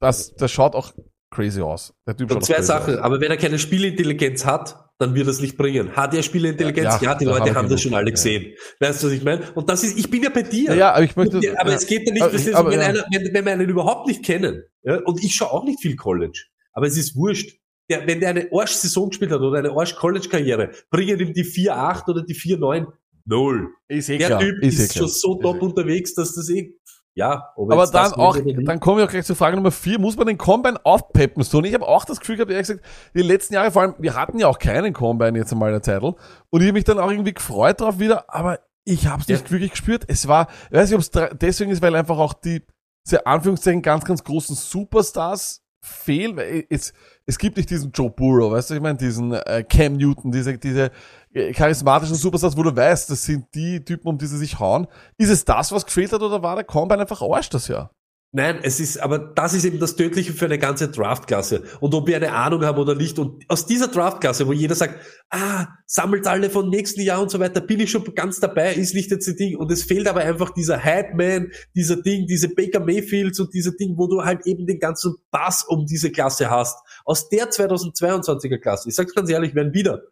Speaker 2: das, das schaut auch crazy aus. Der Typ
Speaker 1: Und
Speaker 2: schaut auch
Speaker 1: zwei Sachen,
Speaker 2: aus.
Speaker 1: aber wenn er keine Spielintelligenz hat, dann wird es nicht bringen. Hat er Spielintelligenz?
Speaker 2: Ja,
Speaker 1: Ja, die
Speaker 2: da
Speaker 1: Leute
Speaker 2: haben
Speaker 1: das schon alle
Speaker 2: Ja.
Speaker 1: gesehen. Weißt du, was ich meine? Und das ist, ich bin ja bei dir.
Speaker 2: Ja, ja, aber ich möchte.
Speaker 1: Ja, aber
Speaker 2: ja.
Speaker 1: es geht ja nicht,
Speaker 2: Aber-
Speaker 1: das ist,
Speaker 2: aber
Speaker 1: wenn,
Speaker 2: ja.
Speaker 1: einer, wenn, wenn wir einen überhaupt nicht kennen, ja, und ich schaue auch nicht viel College, aber es ist wurscht. Der, wenn der eine Arsch-Saison gespielt hat oder eine Arsch-College-Karriere, bringen ihm die 4-8 oder die 4-9 null.
Speaker 2: Ist eh
Speaker 1: Der
Speaker 2: klar.
Speaker 1: Typ
Speaker 2: Ist
Speaker 1: ist,
Speaker 2: eh
Speaker 1: schon so top
Speaker 2: eh
Speaker 1: unterwegs, dass das eh, ja, ob er
Speaker 2: Aber dann auch, dann kommen wir auch gleich zur Frage Nummer vier. Muss man den Combine aufpeppen? So, und ich habe auch das Gefühl gehabt, ehrlich gesagt, die letzten Jahre, vor allem, wir hatten ja auch keinen Combine jetzt einmal der Zeitl. Und ich habe mich dann auch irgendwie gefreut drauf wieder, aber ich habe es nicht
Speaker 1: Ja.
Speaker 2: wirklich gespürt. Es war, ich weiß nicht, ob es deswegen ist, weil einfach auch die, diese Anführungszeichen ganz, ganz großen Superstars fehlen. Weil es, es gibt nicht diesen Joe Burrow, weißt du, ich meine, diesen äh, Cam Newton, diese, diese äh, charismatischen Superstars, wo du weißt, das sind die Typen, um die sie sich hauen. Ist es das, was gefehlt hat, oder war der Combine einfach Arsch das Jahr?
Speaker 1: Nein, es ist, aber das ist eben das Tödliche für eine ganze Draftklasse. Und ob wir eine Ahnung haben oder nicht. Und aus dieser Draftklasse, wo jeder sagt, ah, sammelt alle von nächsten Jahr und so weiter, bin ich schon ganz dabei, ist nicht jetzt ein Ding. Und es fehlt aber einfach dieser Hype-Man, dieser Ding, diese Baker Mayfields und dieser Ding, wo du halt eben den ganzen Bass um diese Klasse hast. Aus der 2022er Klasse, ich sag's ganz ehrlich, werden wieder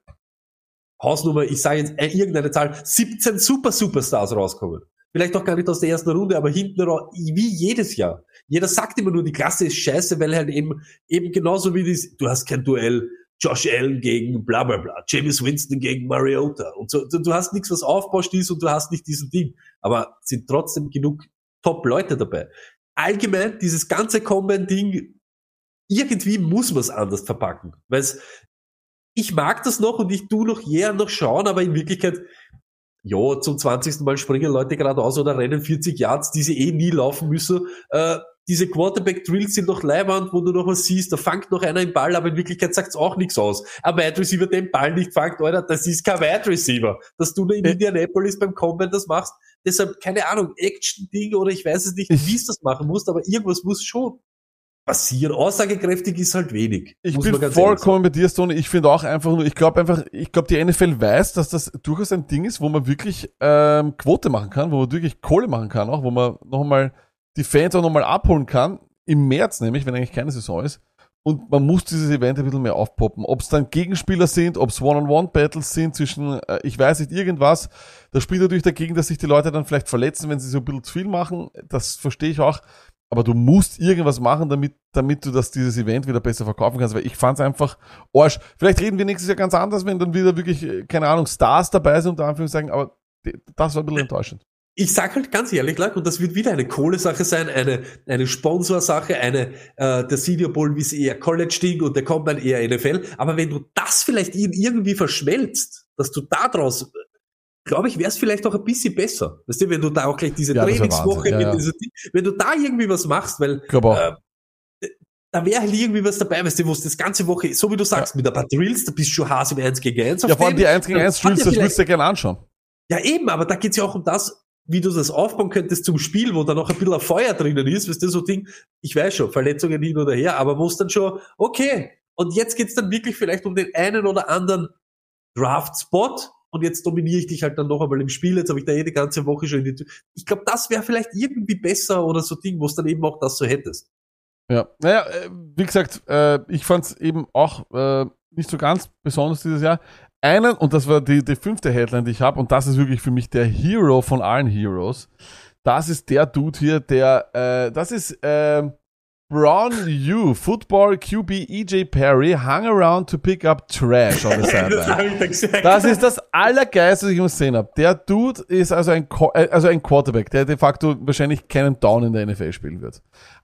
Speaker 1: Hausnummer, ich sage jetzt äh, irgendeine Zahl, 17 Super-Superstars rauskommen. Vielleicht auch gar nicht aus der ersten Runde, aber hinten raus, wie jedes Jahr. Jeder sagt immer nur, die Klasse ist scheiße, weil halt eben, eben genauso wie dies, du hast kein Duell, Josh Allen gegen bla bla bla, James Winston gegen Mariota und so. Du, du hast nichts, was aufbaust ist und du hast nicht diesen Ding. Aber sind trotzdem genug Top-Leute dabei. Allgemein, dieses ganze Combine-Ding, irgendwie muss man es anders verpacken. Weil ich mag das noch und ich tu noch jäher noch schauen, aber in Wirklichkeit, ja, zum 20. Mal springen Leute geradeaus oder rennen 40 Yards, die sie eh nie laufen müssen. Äh, diese Quarterback-Drills sind noch Leibwand, wo du noch was siehst, da fangt noch einer im Ball, aber in Wirklichkeit sagt's auch nichts aus. Ein Wide Receiver, der den Ball nicht fangt, Alter, das ist kein Wide Receiver. Dass du in. Indianapolis beim Combine das machst, deshalb, keine Ahnung, Action-Ding oder ich weiß es nicht,
Speaker 2: Ich-
Speaker 1: wie es das machen musst, aber irgendwas muss schon passieren. Aussagekräftig ist halt wenig.
Speaker 2: Ich bin vollkommen bei dir, Stone. Ich finde auch einfach nur, ich glaube einfach, ich glaube, die NFL weiß, dass das durchaus ein Ding ist, wo man wirklich ähm, Quote machen kann, wo man wirklich Kohle machen kann, auch wo man noch einmal die Fans auch nochmal abholen kann. Im März nämlich, wenn eigentlich keine Saison ist. Und man muss dieses Event ein bisschen mehr aufpoppen. Ob es dann Gegenspieler sind, ob es One-on-One-Battles sind zwischen, äh, ich weiß nicht, irgendwas. Das spielt natürlich dagegen, dass sich die Leute dann vielleicht verletzen, wenn sie so ein bisschen zu viel machen. Das verstehe ich auch. Aber du musst irgendwas machen, damit, damit du das, dieses Event wieder besser verkaufen kannst, weil ich fand's einfach Arsch. Vielleicht reden wir nächstes Jahr ganz anders, wenn dann wieder wirklich, äh, keine Ahnung, Stars dabei sind, unter Anführungszeichen, aber das war ein bisschen enttäuschend.
Speaker 1: Ich sag halt ganz ehrlich, Lack, und das wird wieder eine Kohlesache sein, eine, eine Sponsorsache, eine, äh, der Senior Bowl ist eher College-Ding und der Combine eher NFL. Aber wenn du das vielleicht irgendwie verschmelzt, dass du daraus glaube ich, wäre es vielleicht auch ein bisschen besser. Weißt du, wenn du da auch gleich diese
Speaker 2: Ja,
Speaker 1: Trainingswoche
Speaker 2: ja,
Speaker 1: mit
Speaker 2: ja.
Speaker 1: dieser, wenn du da irgendwie was machst, weil äh, da wäre halt irgendwie was dabei, weißt du, wo es das ganze Woche, so wie du sagst, mit ein paar Drills, da bist du schon Hase im 1 gegen 1.
Speaker 2: ja, vor allem die 1 gegen 1 Drills, das würdest du dir gerne anschauen.
Speaker 1: Ja, eben, aber da geht's ja auch um das, wie du das aufbauen könntest zum Spiel, wo da noch ein bisschen ein Feuer drinnen ist, weißt du, so Ding, ich weiß schon, Verletzungen hin oder her, aber wo es dann schon, okay, und jetzt geht's dann wirklich vielleicht um den einen oder anderen Draft-Spot und jetzt dominiere ich dich halt dann noch einmal im Spiel, jetzt habe ich da eh die ganze Woche schon in die Tür. Ich glaube, das wäre vielleicht irgendwie besser oder so Ding, wo es dann eben auch das so hättest.
Speaker 2: Ja, naja, äh, wie gesagt, äh, ich fand es eben auch äh, nicht so ganz besonders dieses Jahr. Einen, und das war die, die fünfte Headline, die ich habe, und das ist wirklich für mich der Hero von allen Heroes. Das ist der Dude hier, der, das ist äh, Braun Yu, Football QB EJ Perry, hung around to pick up trash on the sideline.
Speaker 1: ich da gesagt.
Speaker 2: Das ist das Allergeilste, was ich gesehen habe. Der Dude ist also ein, äh, also ein Quarterback, der de facto wahrscheinlich keinen Down in der NFL spielen wird.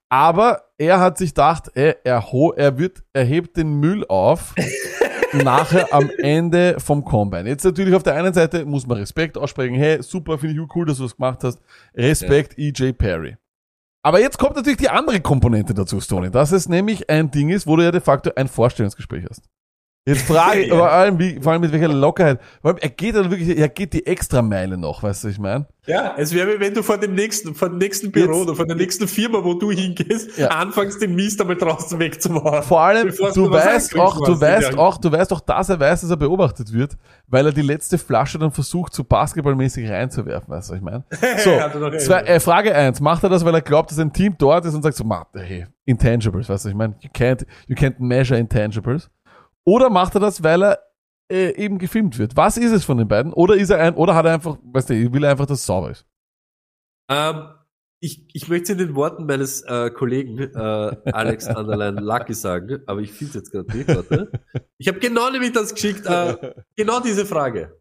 Speaker 2: Aber er hat sich gedacht, er, ho er wird, er hebt den Müll auf nachher am Ende vom Combine. Jetzt natürlich auf der einen Seite muss man Respekt aussprechen. Hey, super, finde ich cool, dass du das gemacht hast. Respekt, EJ Perry. Aber jetzt kommt natürlich die andere Komponente dazu, Stoney. Dass es nämlich ein Ding ist, wo du ja de facto ein Vorstellungsgespräch hast. Jetzt frage ich,
Speaker 1: Ja.
Speaker 2: vor allem, wie, vor allem mit welcher Lockerheit. Vor allem, er geht dann wirklich, er geht die Extrameile noch, weißt du, was ich meine?
Speaker 1: Ja, es wäre wie wenn du von dem nächsten, von dem nächsten Büro
Speaker 2: Jetzt-
Speaker 1: oder von der nächsten Firma, wo du hingehst,
Speaker 2: Ja.
Speaker 1: anfängst den Mist einmal draußen wegzumachen.
Speaker 2: Vor allem, du weißt auch, du weißt auch, du weißt auch, dass er weiß, dass er beobachtet wird, weil er die letzte Flasche dann versucht, so basketballmäßig reinzuwerfen, weißt du, was ich meine? So, zwei, äh, Frage eins, macht er das, weil er glaubt, dass ein Team dort ist und sagt so, "Ma, hey, Intangibles, weißt du, ich meine, you can't, you can't measure Intangibles. Oder macht er das, weil er äh, eben gefilmt wird? Was ist es von den beiden? Oder ist er ein, oder hat er einfach, weißt du, will er einfach, dass es sauber ist?
Speaker 1: Ähm, ich, ich möchte in den Worten meines äh, Kollegen äh, Alex Underline Lucky sagen, aber ich finde es jetzt gerade nicht. Warte. Ich habe genau nämlich das geschickt, äh, genau diese Frage.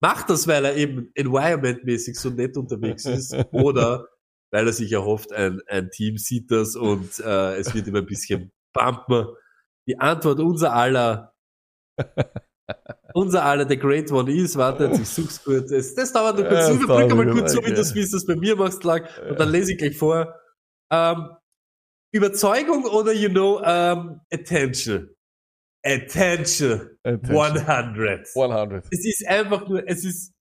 Speaker 1: Macht das, weil er eben environmentmäßig so nett unterwegs ist oder weil er sich erhofft, ein, ein Team sieht das und äh, es wird immer ein bisschen bumpen? Die Antwort unser aller unser aller, der Great One ist, wartet, ich such's kurz. Es, das dauert nur kurz.
Speaker 2: Ja, das
Speaker 1: überbrücke mal kurz, so wie du es wie es bei mir machst, lag. Und dann lese ich gleich vor. Ähm, Überzeugung oder, you know, ähm, Attention. Attention.
Speaker 2: Attention.
Speaker 1: 100.
Speaker 2: 100.
Speaker 1: Es ist einfach nur, es ist,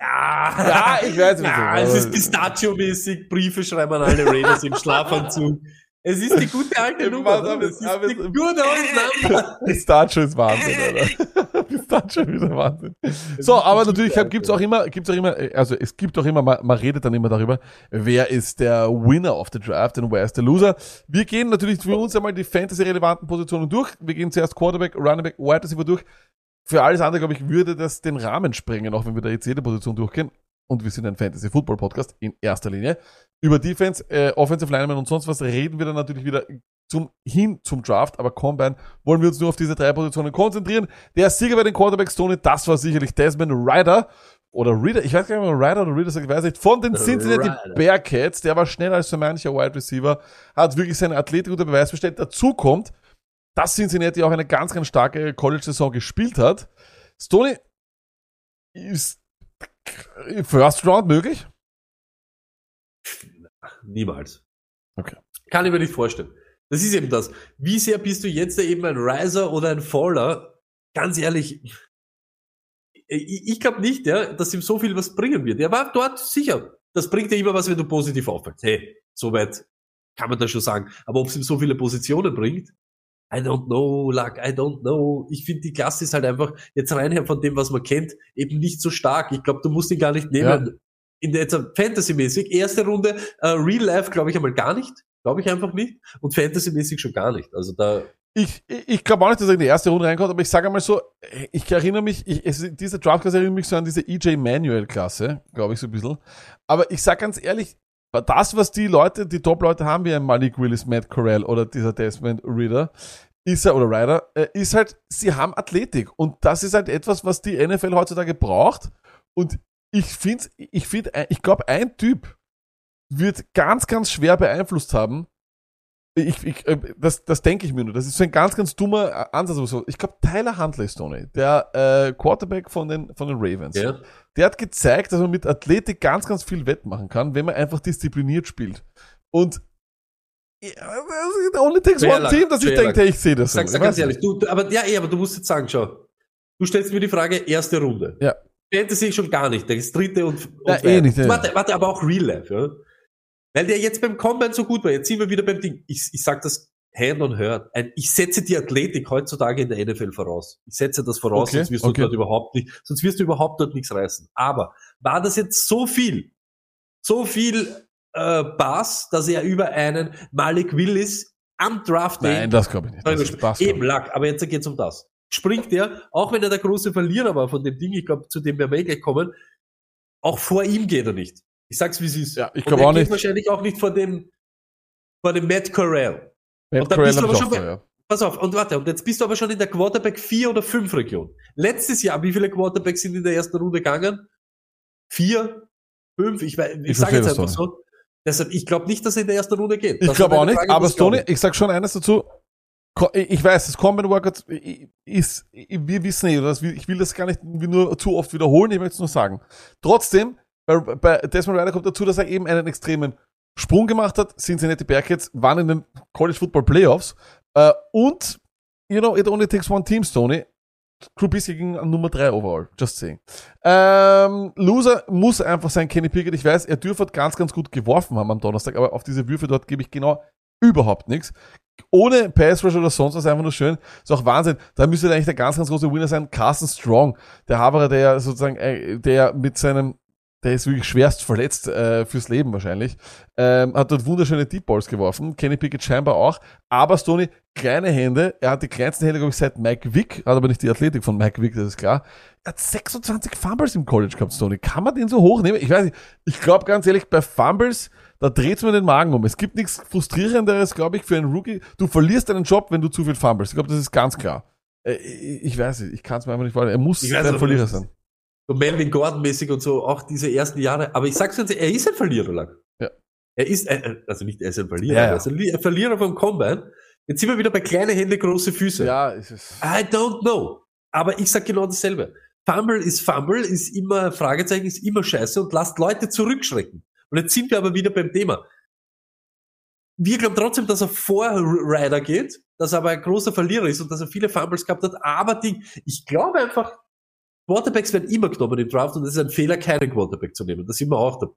Speaker 1: ah,
Speaker 2: Ja, ich weiß,
Speaker 1: ja,
Speaker 2: du-
Speaker 1: es ist Pistachio-mäßig, Briefe schreiben an alle Raiders im Schlafanzug. Es ist die gute alte Nummer.
Speaker 2: Aber-
Speaker 1: Es ist
Speaker 2: aber-
Speaker 1: die gute alte Nummer.
Speaker 2: Pistachio ist Wahnsinn, Alter. Pistachio ist wieder Wahnsinn. So, aber natürlich gibt's auch immer, gibt's auch immer, also es gibt auch immer, man, man redet dann immer darüber, wer ist der Winner of the Draft und wer ist der Loser. Wir gehen natürlich für uns einmal die Fantasy-relevanten Positionen durch. Wir gehen zuerst Quarterback, Running Back, Wide Receiver durch. Für alles andere, glaube ich, würde das den Rahmen sprengen, auch wenn wir da jetzt jede Position durchgehen. Und wir sind ein Fantasy-Football-Podcast in erster Linie. Über Defense, äh, Offensive Lineman und sonst was reden wir dann natürlich wieder zum, hin zum Draft, aber Combine wollen wir uns nur auf diese drei Positionen konzentrieren. Der Sieger bei den Quarterbacks, Tony, das war sicherlich Desmond Ryder oder Reader, ich weiß gar nicht, ob Ryder oder Reader sagt, ich weiß nicht, von den Cincinnati
Speaker 1: Ryder.
Speaker 2: Bearcats, der war schneller als so mancher Wide Receiver, hat wirklich seine Athletik unter Beweis gestellt. Dazu kommt, dass Cincinnati auch eine ganz, ganz starke College-Saison gespielt hat. Stoney, ist First Round möglich?
Speaker 1: Niemals.
Speaker 2: Okay.
Speaker 1: Kann ich mir nicht vorstellen. Das ist eben das. Wie sehr bist du jetzt eben ein Riser oder ein Faller? Ganz ehrlich, ich, ich glaube nicht, ja, dass ihm so viel was bringen wird. Er war dort sicher. Das bringt dir immer was, wenn du positiv auffällst. Hey, soweit kann man das schon sagen. Aber ob es ihm so viele Positionen bringt, I don't know, Luck, I don't know. Ich finde, die Klasse ist halt einfach jetzt reinher von dem, was man kennt, eben nicht so stark. Ich glaube, du musst ihn gar nicht nehmen. In der jetzt Fantasy-mäßig, erste Runde, äh, Real Life glaube ich einmal gar nicht. Glaube ich einfach nicht. Und Fantasy-mäßig schon gar nicht. Also da,
Speaker 2: Ich, ich ich glaube auch nicht, dass er in die erste Runde reinkommt, aber ich sage einmal so, ich erinnere mich, ich, es, diese Draftklasse erinnert mich so an diese EJ Manuel-Klasse, glaube ich so ein bisschen. Aber ich sage ganz ehrlich, das, was die Leute, die Top-Leute haben, wie ein Malik Willis, Matt Corral oder dieser Desmond Reader, ist er, oder Ryder, äh, ist halt, sie haben Athletik. Und das ist halt etwas, was die NFL heutzutage braucht. Und ich finde, ich finde, ich glaube, ein Typ wird ganz, ganz schwer beeinflusst haben, ich, ich, äh, das, das denke ich mir nur. Das ist so ein ganz, ganz dummer äh, Ansatz. aber so. Ich glaube, Tyler Huntley, Stoney, der äh, Quarterback von den, von den Ravens,
Speaker 1: Ja.
Speaker 2: der hat gezeigt, dass man mit Athletik ganz, ganz viel wettmachen kann, wenn man einfach diszipliniert spielt. Und ja, only takes
Speaker 1: Schwer
Speaker 2: one team, dass ich denke, hey, ich sehe das so.
Speaker 1: Sag's
Speaker 2: Ich
Speaker 1: dir ganz ehrlich, du, aber ja, eh, aber du musst jetzt sagen, schau. Du stellst mir die Frage, erste Runde.
Speaker 2: Ja.
Speaker 1: Fantasy schon gar nicht, das dritte und, und
Speaker 2: Ja, eh nicht, ja.
Speaker 1: Warte, warte, aber auch Real Life, ja. Weil der jetzt beim Combine so gut war, jetzt sind wir wieder beim Ding. Ich, ich sag das Hand on Heart. Ein, ich setze die Athletik heutzutage in der NFL voraus. Ich setze das voraus,
Speaker 2: Okay,
Speaker 1: sonst wirst du
Speaker 2: okay.
Speaker 1: dort überhaupt nicht, sonst wirst du überhaupt dort nichts reißen. Aber war das jetzt so viel, so viel äh, Bass, dass er über einen Malik Willis am Draft
Speaker 2: Nein, das glaube ich nicht. Das ist
Speaker 1: Eben Lack, aber jetzt geht's um das. Springt er, auch wenn er der große Verlierer war von dem Ding, ich glaube, zu dem wir gleich kommen, auch vor ihm geht er nicht. Ich sag's wie es ist.
Speaker 2: Ja, ich
Speaker 1: Und
Speaker 2: glaub
Speaker 1: er
Speaker 2: auch nicht.
Speaker 1: wahrscheinlich auch nicht vor dem, vor dem Matt Corral.
Speaker 2: Matt
Speaker 1: Und da
Speaker 2: Corral
Speaker 1: bist du
Speaker 2: hab
Speaker 1: aber
Speaker 2: ich
Speaker 1: schon bei-
Speaker 2: ja.
Speaker 1: Pass auf, und warte, und jetzt bist du aber schon in der Quarterback 4 oder 5 Region. Letztes Jahr, wie viele Quarterbacks sind in der ersten Runde gegangen? Vier? Fünf? Ich, weiß- ich,
Speaker 2: Ich
Speaker 1: sage jetzt einfach so. Deshalb, ich glaube nicht, dass er in der ersten Runde geht.
Speaker 2: Ich glaube auch nicht,
Speaker 1: Frage,
Speaker 2: aber Stoney, ich sag schon eines dazu. Ich weiß, das Combine Workout ist, wir wissen eh, ich will das gar nicht nur zu oft wiederholen, ich möchte es nur sagen. Trotzdem, bei, bei Desmond Ryder kommt dazu, dass er eben einen extremen Sprung gemacht hat. Cincinnati Bearcats waren in den College Football Playoffs. Äh, und, you know, it only takes one team, Stoney. Trubisky ging an Nummer 3 overall. Just saying. Ähm, Loser muss einfach sein, Kenny Pickett. Ich weiß, er dürfte ganz, ganz gut geworfen haben am Donnerstag, aber auf diese Würfe dort gebe ich genau überhaupt nichts. Ohne Pass Rush oder sonst was einfach nur schön. Ist auch Wahnsinn. Da müsste eigentlich der ganz, ganz große Winner sein. Carson Strong, der Haberer, der sozusagen, äh, der mit seinem, der ist wirklich schwerst verletzt äh, fürs Leben wahrscheinlich, ähm, hat dort wunderschöne Deep Balls geworfen. Kenny Pickett scheinbar auch. Aber Stoney, kleine Hände. Er hat die kleinsten Hände, glaube ich, seit Mike Vick. Hat aber nicht die Athletik von Mike Vick, das ist klar. Er hat 26 Fumbles im College gehabt, Stoney. Kann man den so hochnehmen? Ich weiß nicht. Ich glaube ganz ehrlich, bei Fumbles, da dreht mir den Magen um. Es gibt nichts frustrierenderes, glaube ich, für einen Rookie. Du verlierst deinen Job, wenn du zu viel fumbles. Ich glaube, das ist ganz klar. Äh, Ich weiß nicht, ich kann es mir einfach nicht vorstellen. Er muss ein Verlierer sein.
Speaker 1: So Melvin Gordon mäßig und so, auch diese ersten Jahre. Aber ich sag's ganz ehrlich, er ist ein Verlierer, Lack.
Speaker 2: Ja.
Speaker 1: Er ist, ein, also nicht er ist ein Verlierer,
Speaker 2: Ja, ja.
Speaker 1: er ist ein Li- ein Verlierer vom Combine. Jetzt sind wir wieder bei kleine Hände, große Füße.
Speaker 2: Ja, es ist.
Speaker 1: I don't know. Aber ich sag genau dasselbe. Fumble ist Fumble, ist immer, Fragezeichen ist immer scheiße und lasst Leute zurückschrecken. Und jetzt sind wir aber wieder beim Thema. Wir glauben trotzdem, dass er vor Ryder geht, dass er aber ein großer Verlierer ist und dass er viele Fumbles gehabt hat. Aber die, ich glaube einfach, Quarterbacks werden immer genommen im Draft und es ist ein Fehler, keinen Quarterback zu nehmen. Da sind wir auch da.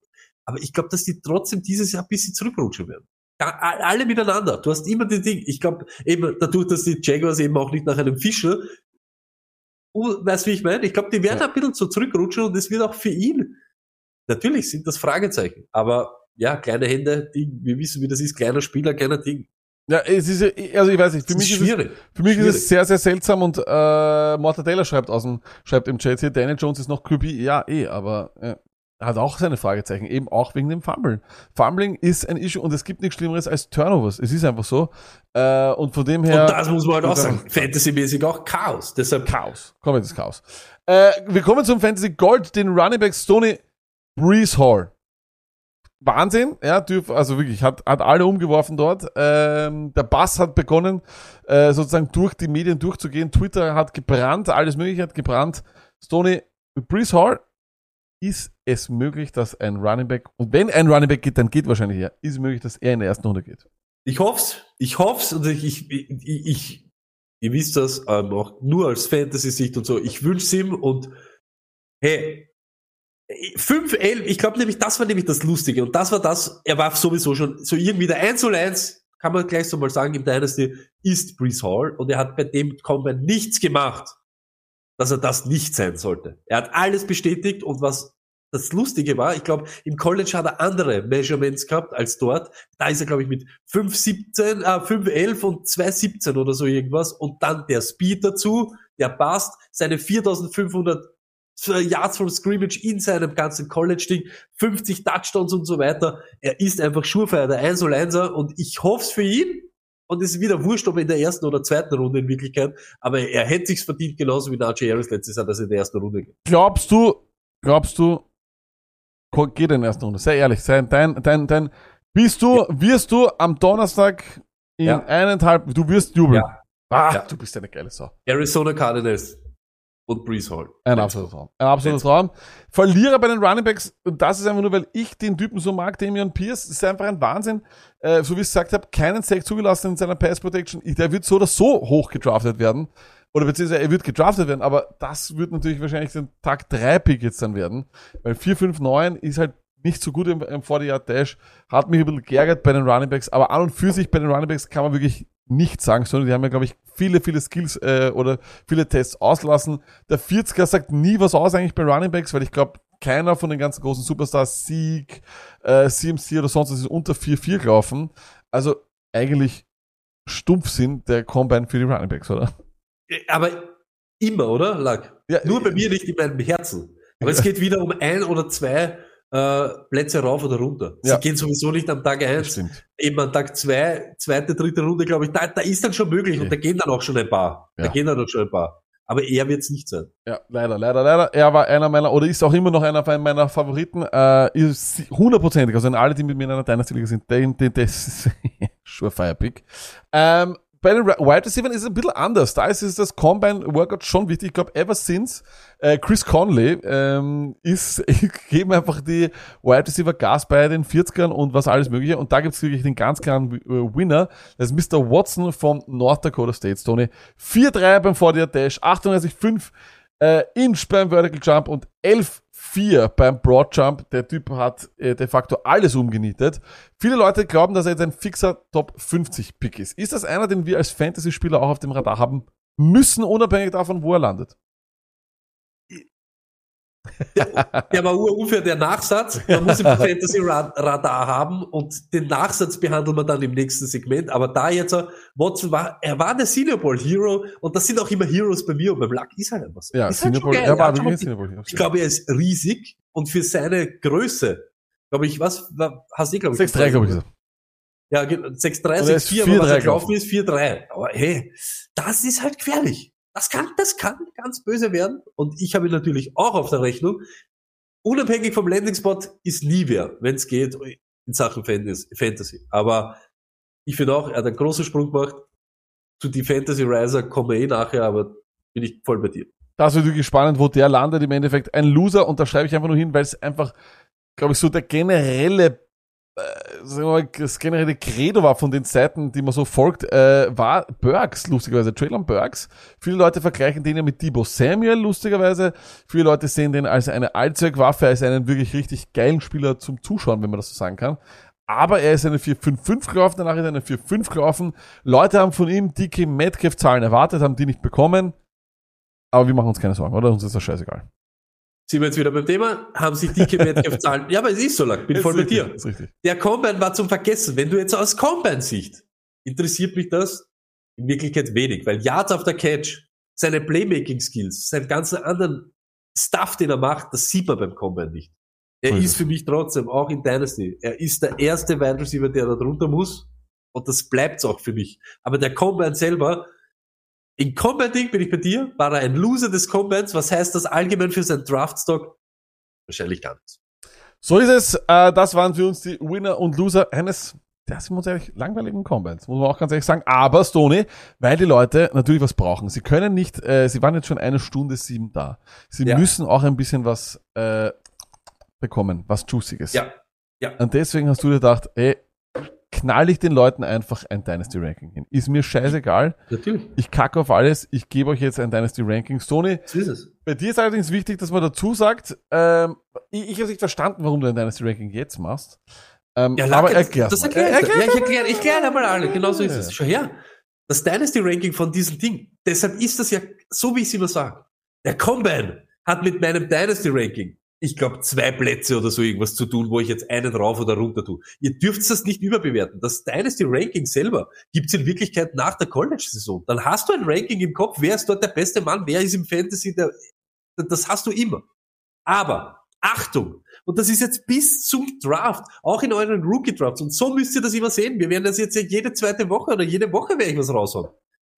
Speaker 1: Aber ich glaube, dass die trotzdem dieses Jahr ein bisschen zurückrutschen werden. Ja, alle miteinander. Du hast immer die Ding. Ich glaube, eben dadurch, dass die Jaguars eben auch nicht nach einem Fischer, weißt du, wie ich meine? Ich glaube, die werden
Speaker 2: Ja.
Speaker 1: ein bisschen so zurückrutschen und es wird auch für ihn. Natürlich sind das Fragezeichen. Aber ja, kleine Hände, Ding, wir wissen, wie das ist. Kleiner Spieler, kleiner Ding.
Speaker 2: Ja, es ist, also ich weiß nicht, für mich
Speaker 1: ist
Speaker 2: es. Für mich ist es sehr, sehr seltsam und äh, Mortadella schreibt aus dem, schreibt im Chat hier, Daniel Jones ist noch QB. Ja, eh, aber äh, er hat auch seine Fragezeichen, eben auch wegen dem Fumbling. Fumbling ist ein Issue und es gibt nichts Schlimmeres als Turnovers. Es ist einfach so. Äh, und von dem her.
Speaker 1: und das muss man halt auch sagen. Fantasy-mäßig auch Chaos. Deshalb
Speaker 2: Chaos. Komplettes Chaos. Äh, wir kommen zum Fantasy Gold, den Running Back Stoney Breeze Hall. Wahnsinn, ja, dürf, also wirklich, hat, hat alle umgeworfen dort. Ähm, der Bass hat begonnen, äh, sozusagen durch die Medien durchzugehen. Twitter hat gebrannt, alles mögliche hat gebrannt. Stoney, mit Hall ist es möglich, dass ein Running Back, und wenn ein Running Back geht, dann geht wahrscheinlich er, ist es möglich, dass er in der ersten Runde geht.
Speaker 1: Ich hoff's, ich hoff's und ich, ich, ich, ich ihr wisst das, ähm, auch nur als Fantasy-Sicht und so, ich wünsch's ihm und hey, 5, 11, ich glaube nämlich, das war nämlich das Lustige und das war das, er war sowieso schon so irgendwie der 1 zu 1, kann man gleich so mal sagen, im Dynasty ist Brees Hall und er hat bei dem Combine nichts gemacht, dass er das nicht sein sollte. Er hat alles bestätigt und was das Lustige war, ich glaube, im College hat er andere Measurements gehabt als dort. Da ist er, glaube ich, mit 5,17, äh, 5,11 und 2,17 oder so irgendwas. Und dann der Speed dazu, der passt, seine 4500 Yards from Scrimmage in seinem ganzen College-Ding, 50 Touchdowns und so weiter. Er ist einfach Schurfeier, der 1 1 und ich hoff's für ihn. Und es ist wieder wurscht, ob er in der ersten oder zweiten Runde in Wirklichkeit, aber er hätte sich's verdient, genauso wie Najee Harris letztes Jahr, dass er in der ersten Runde geht.
Speaker 2: Glaubst du, glaubst du, geht in der ersten Runde? Sei ehrlich, sei dein, dein, dein, bist du, wirst du am Donnerstag in
Speaker 1: Ja.
Speaker 2: eineinhalb, du wirst jubeln.
Speaker 1: Ja.
Speaker 2: Ah,
Speaker 1: Ja.
Speaker 2: du bist eine geile Sau.
Speaker 1: Arizona Cardinals und Brees Hall.
Speaker 2: Ein absoluter Traum. Ein absoluter Traum. Verlierer bei den Running Backs, und das ist einfach nur, weil ich den Typen so mag, Damian Pierce, das ist einfach ein Wahnsinn. Äh, so wie ich es gesagt habe, keinen Sack zugelassen in seiner Pass Protection. Der wird so oder so hoch gedraftet werden. Oder beziehungsweise er wird gedraftet werden, aber das wird natürlich wahrscheinlich den Tag 3 Pick jetzt dann werden. Weil 4, 5, 9 ist halt nicht so gut im, im 40 Dash. Hat mich ein bisschen geärgert bei den Running Backs, aber an und für sich bei den Running Backs kann man wirklich nichts sagen, sondern die haben ja, glaube ich, viele, viele Skills äh, oder viele Tests auslassen. Der 40er sagt nie was aus eigentlich bei Running Backs, weil ich glaube, keiner von den ganzen großen Superstars, Sieg, äh, CMC oder sonst was ist unter 4-4 gelaufen. Also eigentlich Stumpfsinn der Combine für die Running Backs, oder?
Speaker 1: Aber immer, oder? Lack.
Speaker 2: Ja,
Speaker 1: Nur bei mir nicht in meinem Herzen. Aber es geht wieder um ein oder zwei äh, Plätze rauf oder runter. Sie
Speaker 2: Ja.
Speaker 1: gehen sowieso nicht am Tag eins. Eben an Tag zwei, zweite, dritte Runde, glaube ich, da, da ist dann schon möglich und
Speaker 2: Okay.
Speaker 1: da gehen dann auch schon ein paar. Da
Speaker 2: Ja.
Speaker 1: gehen dann auch schon ein paar. Aber er wird es nicht sein.
Speaker 2: Ja, leider, leider, leider. Er war einer meiner, oder ist auch immer noch einer meiner Favoriten. Äh, ist hundertprozentig, also in alle, die mit mir in einer Dynasty-Liga sind, den, den, das ist Surefire Pick. Ähm, bei den Wide Receivers ist es ein bisschen anders. Da ist es das Combine Workout schon wichtig. Ich glaube, ever since äh, Chris Conley ähm, ist, geben einfach die Wide Receiver Gas bei den 40ern und was alles mögliche. Und da gibt's wirklich den ganz klaren äh, Winner. Das ist Mr. Watson von North Dakota State, Tony. 4-3 beim 40 Dash, 38,5 äh, Inch beim Vertical Jump und 11,4 beim Broad Jump. Der Typ hat äh, de facto alles umgenietet. Viele Leute glauben, dass er jetzt ein fixer Top 50 Pick ist. Ist das einer, den wir als Fantasy-Spieler auch auf dem Radar haben müssen, unabhängig davon, wo er landet?
Speaker 1: Der war unfair, der Nachsatz. Man muss im Fantasy-Radar haben und den Nachsatz behandeln wir dann im nächsten Segment. Aber da jetzt, äh, Watson war, er war der Senior Ball Hero und das sind auch immer Heroes bei mir und beim Luck ist halt einfach so.
Speaker 2: Ja,
Speaker 1: ist halt
Speaker 2: Senior Bowl.
Speaker 1: geil.
Speaker 2: Er war wirklich Senior Bowl.
Speaker 1: Ich glaube, er ist riesig und für seine Größe, glaube ich, was, wa- hast du, glaube ich,
Speaker 2: 6-3, glaube ich. er.
Speaker 1: Ja, ge- 6-3,
Speaker 2: Oder er ist
Speaker 1: 6-4, aber was
Speaker 2: 4-3
Speaker 1: er gelaufen ist, 4-3. Aber hey, das ist halt gefährlich. Das kann, das kann ganz böse werden. Und ich habe natürlich auch auf der Rechnung. Unabhängig vom Landing-Spot ist nie wer, wenn es geht in Sachen Fantas- Fantasy. Aber ich finde auch, er hat einen großen Sprung gemacht. Zu die Fantasy Riser kommen wir eh nachher, aber bin ich voll bei dir.
Speaker 2: Das wird wirklich spannend, wo der landet. Im Endeffekt ein Loser und da schreibe ich einfach nur hin, weil es einfach, glaube ich, so der generelle, das generelle Credo war von den Seiten, die man so folgt, äh, war Burks, lustigerweise, Traylon Burks. Viele Leute vergleichen den ja mit Debo Samuel, lustigerweise. Viele Leute sehen den als eine Allzweckwaffe, als einen wirklich richtig geilen Spieler zum Zuschauen, wenn man das so sagen kann. Aber er ist eine 4-5-5 gelaufen, danach ist er eine 4-5 gelaufen. Leute haben von ihm dicke Metcalf-Zahlen erwartet, haben die nicht bekommen. Aber wir machen uns keine Sorgen, oder? Uns ist das scheißegal.
Speaker 1: Sind wir jetzt wieder beim Thema? Haben sich dicke Metcalf-Zahlen. Ja, aber es ist so lang. Bin voll
Speaker 2: Ist
Speaker 1: dir.
Speaker 2: richtig, Ist richtig.
Speaker 1: Der Combine war zum Vergessen. Wenn du jetzt aus Combine-Sicht, interessiert mich das in Wirklichkeit wenig, weil Yards auf der Catch, seine Playmaking-Skills, seinen ganzen anderen Stuff, den er macht, das sieht man beim Combine nicht. Er
Speaker 2: ist
Speaker 1: für mich trotzdem, auch in Dynasty, er ist der erste Wide Receiver, der da drunter muss. Und das bleibt's auch für mich. Aber der Combine selber, in Combine-Ding bin ich bei dir, war er ein Loser des Combines. Was heißt das allgemein für seinen Draftstock? Wahrscheinlich gar nichts.
Speaker 2: So ist es. Äh, das waren für uns die Winner und Loser eines, der sind uns ehrlich langweiligen Combines, muss man auch ganz ehrlich sagen. Aber Stoney, weil die Leute natürlich was brauchen. Sie können nicht, äh, sie waren jetzt schon eine Stunde sieben da. Sie
Speaker 1: Ja.
Speaker 2: müssen auch ein bisschen was äh, bekommen, was Juiciges.
Speaker 1: Ja, ja.
Speaker 2: Und deswegen hast du dir gedacht, ey, knall ich den Leuten einfach ein Dynasty Ranking hin. Ist mir scheißegal.
Speaker 1: Natürlich.
Speaker 2: Ich kacke auf alles. Ich gebe euch jetzt ein Dynasty Ranking. Stoney,
Speaker 1: So ist es.
Speaker 2: bei dir ist allerdings wichtig, dass man dazu sagt, ähm, ich, ich habe nicht verstanden, warum du ein Dynasty Ranking jetzt machst. Ähm,
Speaker 1: Ja,
Speaker 2: aber
Speaker 1: Lacke,
Speaker 2: erklär
Speaker 1: das erklärt
Speaker 2: Erklär-
Speaker 1: Ja, ich erkläre ich erklär einmal alle. Genau so ist
Speaker 2: Ja.
Speaker 1: es. Schau her. Das Dynasty-Ranking von diesem Ding. Deshalb ist das ja so, wie ich es immer sage. Der Combine hat mit meinem Dynasty-Ranking, ich glaube, zwei Plätze oder so irgendwas zu tun, wo ich jetzt einen rauf oder runter tue. Ihr dürft das nicht überbewerten. Das Dynasty-Ranking selber gibt's in Wirklichkeit nach der College-Saison. Dann hast du ein Ranking im Kopf, wer ist dort der beste Mann, wer ist im Fantasy der, das hast du immer. Aber, Achtung, und das ist jetzt bis zum Draft, auch in euren Rookie-Drafts. Und so müsst ihr das immer sehen. Wir werden das jetzt jede zweite Woche oder jede Woche werde ich was raushauen.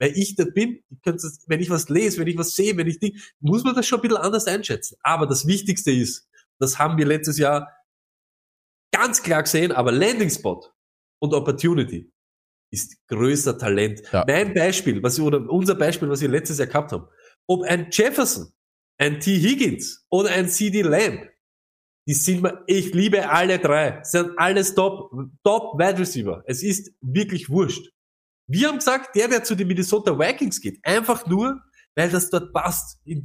Speaker 1: Weil ich da bin, wenn ich was lese, wenn ich was sehe, wenn ich Ding, muss man das schon ein bisschen anders einschätzen. Aber das Wichtigste ist, das haben wir letztes Jahr ganz klar gesehen, aber Landing Spot und Opportunity ist größter Talent.
Speaker 2: Ja.
Speaker 1: Mein Beispiel, was oder unser Beispiel, was wir letztes Jahr gehabt haben, ob ein Jefferson, ein T. Higgins oder ein CD Lamb, die sind mir, ich liebe alle drei, sind alles top, top Wide Receiver. Es ist wirklich wurscht. Wir haben gesagt, der, der zu den Minnesota Vikings geht, einfach nur, weil das dort passt. Äh,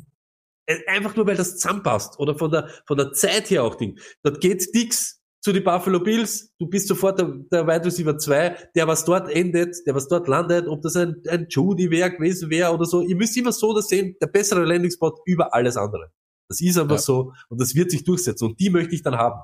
Speaker 1: einfach nur, weil das zusammenpasst. Oder von der, von der Zeit her auch Ding. Dort geht Dix zu den Buffalo Bills, du bist sofort der, der Wide Receiver 2, der was dort endet, der was dort landet, ob das ein, ein Judy wäre gewesen wäre oder so. Ihr müsst immer so das sehen, der bessere Landing-Spot über alles andere. Das ist einfach
Speaker 2: Ja.
Speaker 1: so und das wird sich durchsetzen und die möchte ich dann haben.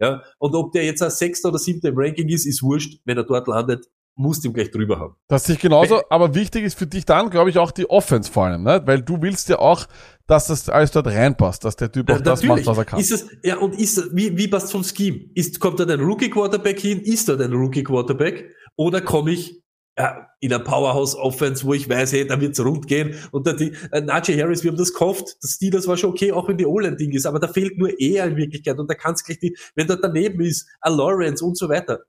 Speaker 1: Ja, und ob der jetzt ein Sechster oder Siebter im Ranking ist, ist wurscht. Wenn er dort landet, musst ihn gleich drüber haben.
Speaker 2: Das sehe ich genauso, aber wichtig ist für dich dann, glaube ich, auch die Offense vor allem, ne? Weil du willst ja auch, dass das alles dort reinpasst, dass der Typ auch das macht, was er kann.
Speaker 1: Ist es, ja, und ist, wie, wie passt vom Scheme? Ist, kommt dort ein Rookie Quarterback hin? Ist dort ein Rookie Quarterback? Oder komme ich ja, in ein Powerhouse Offense, wo ich weiß, hey, da wird's rund gehen. Und da die, äh, Najee Harris, wir haben das gehofft, das Steelers war schon okay, auch wenn die O-Line-Ding ist, aber da fehlt nur er in Wirklichkeit. Und da kann's gleich die, wenn dort daneben ist, ein Lawrence und so weiter.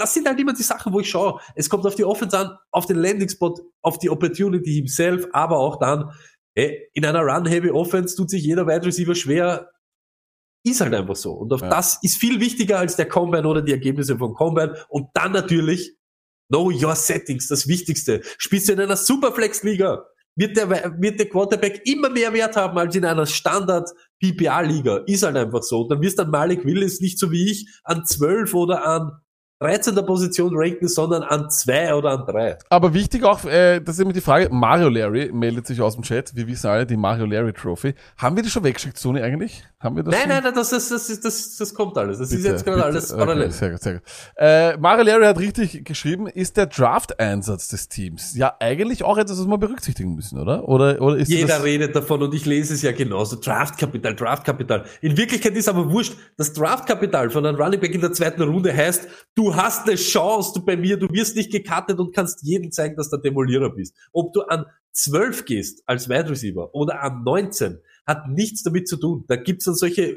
Speaker 1: Das sind halt immer die Sachen, wo ich schaue. Es kommt auf die Offense an, auf den Landing-Spot, auf die Opportunity himself, aber auch dann, Ey, in einer Run-Heavy Offense tut sich jeder Wide Receiver schwer. Ist halt einfach so. Und auf
Speaker 2: Ja.
Speaker 1: das ist viel wichtiger als der Combine oder die Ergebnisse vom Combine. Und dann natürlich Know Your Settings, das Wichtigste. Spielst du in einer Superflex-Liga, wird der, wird der Quarterback immer mehr Wert haben als in einer Standard-PPA-Liga. Ist halt einfach so. Dann wirst dann Malik Willis nicht so wie ich an 12 oder an 13. Position ranken, sondern an 2 oder an 3.
Speaker 2: Aber wichtig auch, äh, das ist immer die Frage, Mario Larry meldet sich aus dem Chat, wir wissen alle, die Mario Larry Trophy. Haben wir die schon weggeschickt, Sony eigentlich? Haben wir das
Speaker 1: Nein,
Speaker 2: schon?
Speaker 1: nein, nein, das, das, das, ist- das, das kommt alles. Das ist
Speaker 2: Bitte,
Speaker 1: jetzt gerade alles
Speaker 2: Okay,
Speaker 1: parallel.
Speaker 2: sehr gut, sehr gut. Äh, Mario Larry hat richtig geschrieben, ist der Draft-Einsatz des Teams ja eigentlich auch etwas, was wir berücksichtigen müssen, oder? Oder, oder ist
Speaker 1: Jeder
Speaker 2: das,
Speaker 1: redet davon und ich lese es ja genauso. Draftkapital, Draftkapital. In Wirklichkeit ist aber wurscht. Das Draftkapital von einem Running Back in der zweiten Runde heißt, du hast eine Chance du bei mir, du wirst nicht gecuttet und kannst jedem zeigen, dass du der Demolierer bist. Ob du an 12 gehst als Wide Receiver oder an 19, hat nichts damit zu tun. Da gibt's dann solche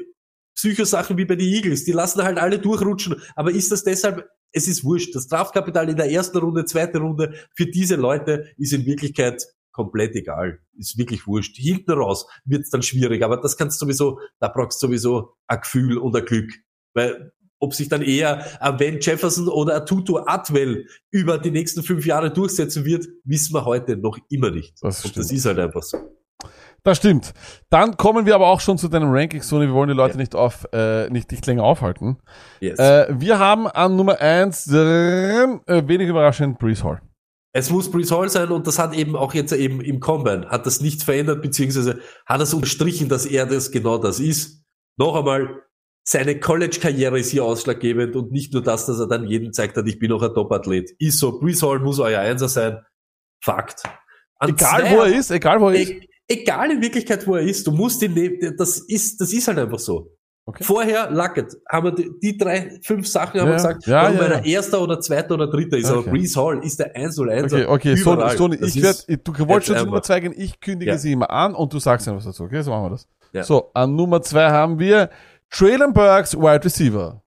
Speaker 1: Psychosachen wie bei den Eagles, die lassen halt alle durchrutschen. Aber ist das deshalb, es ist wurscht. Das Draftkapital in der ersten Runde, zweite Runde, für diese Leute ist in Wirklichkeit komplett egal. Ist wirklich wurscht. Hinten raus wird's dann schwierig, aber das kannst du sowieso, da brauchst du sowieso ein Gefühl und ein Glück. Weil ob sich dann eher ein Van Jefferson oder ein Tutu Atwell über die nächsten fünf Jahre durchsetzen wird, wissen wir heute noch immer nicht.
Speaker 2: Das
Speaker 1: und
Speaker 2: stimmt.
Speaker 1: das ist halt einfach so.
Speaker 2: Das stimmt. Dann kommen wir aber auch schon zu deinem Ranking, Sony. Wir wollen die Leute nicht auf, äh, nicht, nicht länger aufhalten.
Speaker 1: Yes.
Speaker 2: Äh, wir haben an Nummer eins äh, wenig überraschend, Brees Hall.
Speaker 1: Es muss Brees Hall sein und das hat eben auch jetzt eben im Combine, hat das nichts verändert, beziehungsweise hat es unterstrichen, dass er das genau das ist. Noch einmal, seine College-Karriere ist hier ausschlaggebend und nicht nur das, dass er dann jedem zeigt hat, ich bin auch ein Top-Athlet. Ist so, Brees Hall muss euer Einser sein. Fakt. An
Speaker 2: Egal
Speaker 1: zwei-
Speaker 2: wo er ist, egal wo er ist.
Speaker 1: E egal in Wirklichkeit, wo er ist, du musst ihn nehmen, das ist, das ist halt einfach so.
Speaker 2: Okay.
Speaker 1: Vorher, Luckett, haben wir die, die drei, fünf Sachen haben
Speaker 2: Ja,
Speaker 1: wir gesagt,
Speaker 2: ja,
Speaker 1: warum
Speaker 2: ja, ja.
Speaker 1: erster oder zweiter oder dritter ist,
Speaker 2: Okay.
Speaker 1: aber Brees Hall ist der 101
Speaker 2: Okay, okay, Sony,
Speaker 1: überall.
Speaker 2: Sony
Speaker 1: Das
Speaker 2: ich
Speaker 1: ist
Speaker 2: werd, du wolltest schon zu Nummer zwei gehen, ich kündige
Speaker 1: Ja.
Speaker 2: sie immer an und du sagst dann was dazu, okay? So machen wir das.
Speaker 1: Ja.
Speaker 2: So, an Nummer zwei haben wir Traylon Burks, Wide Receiver.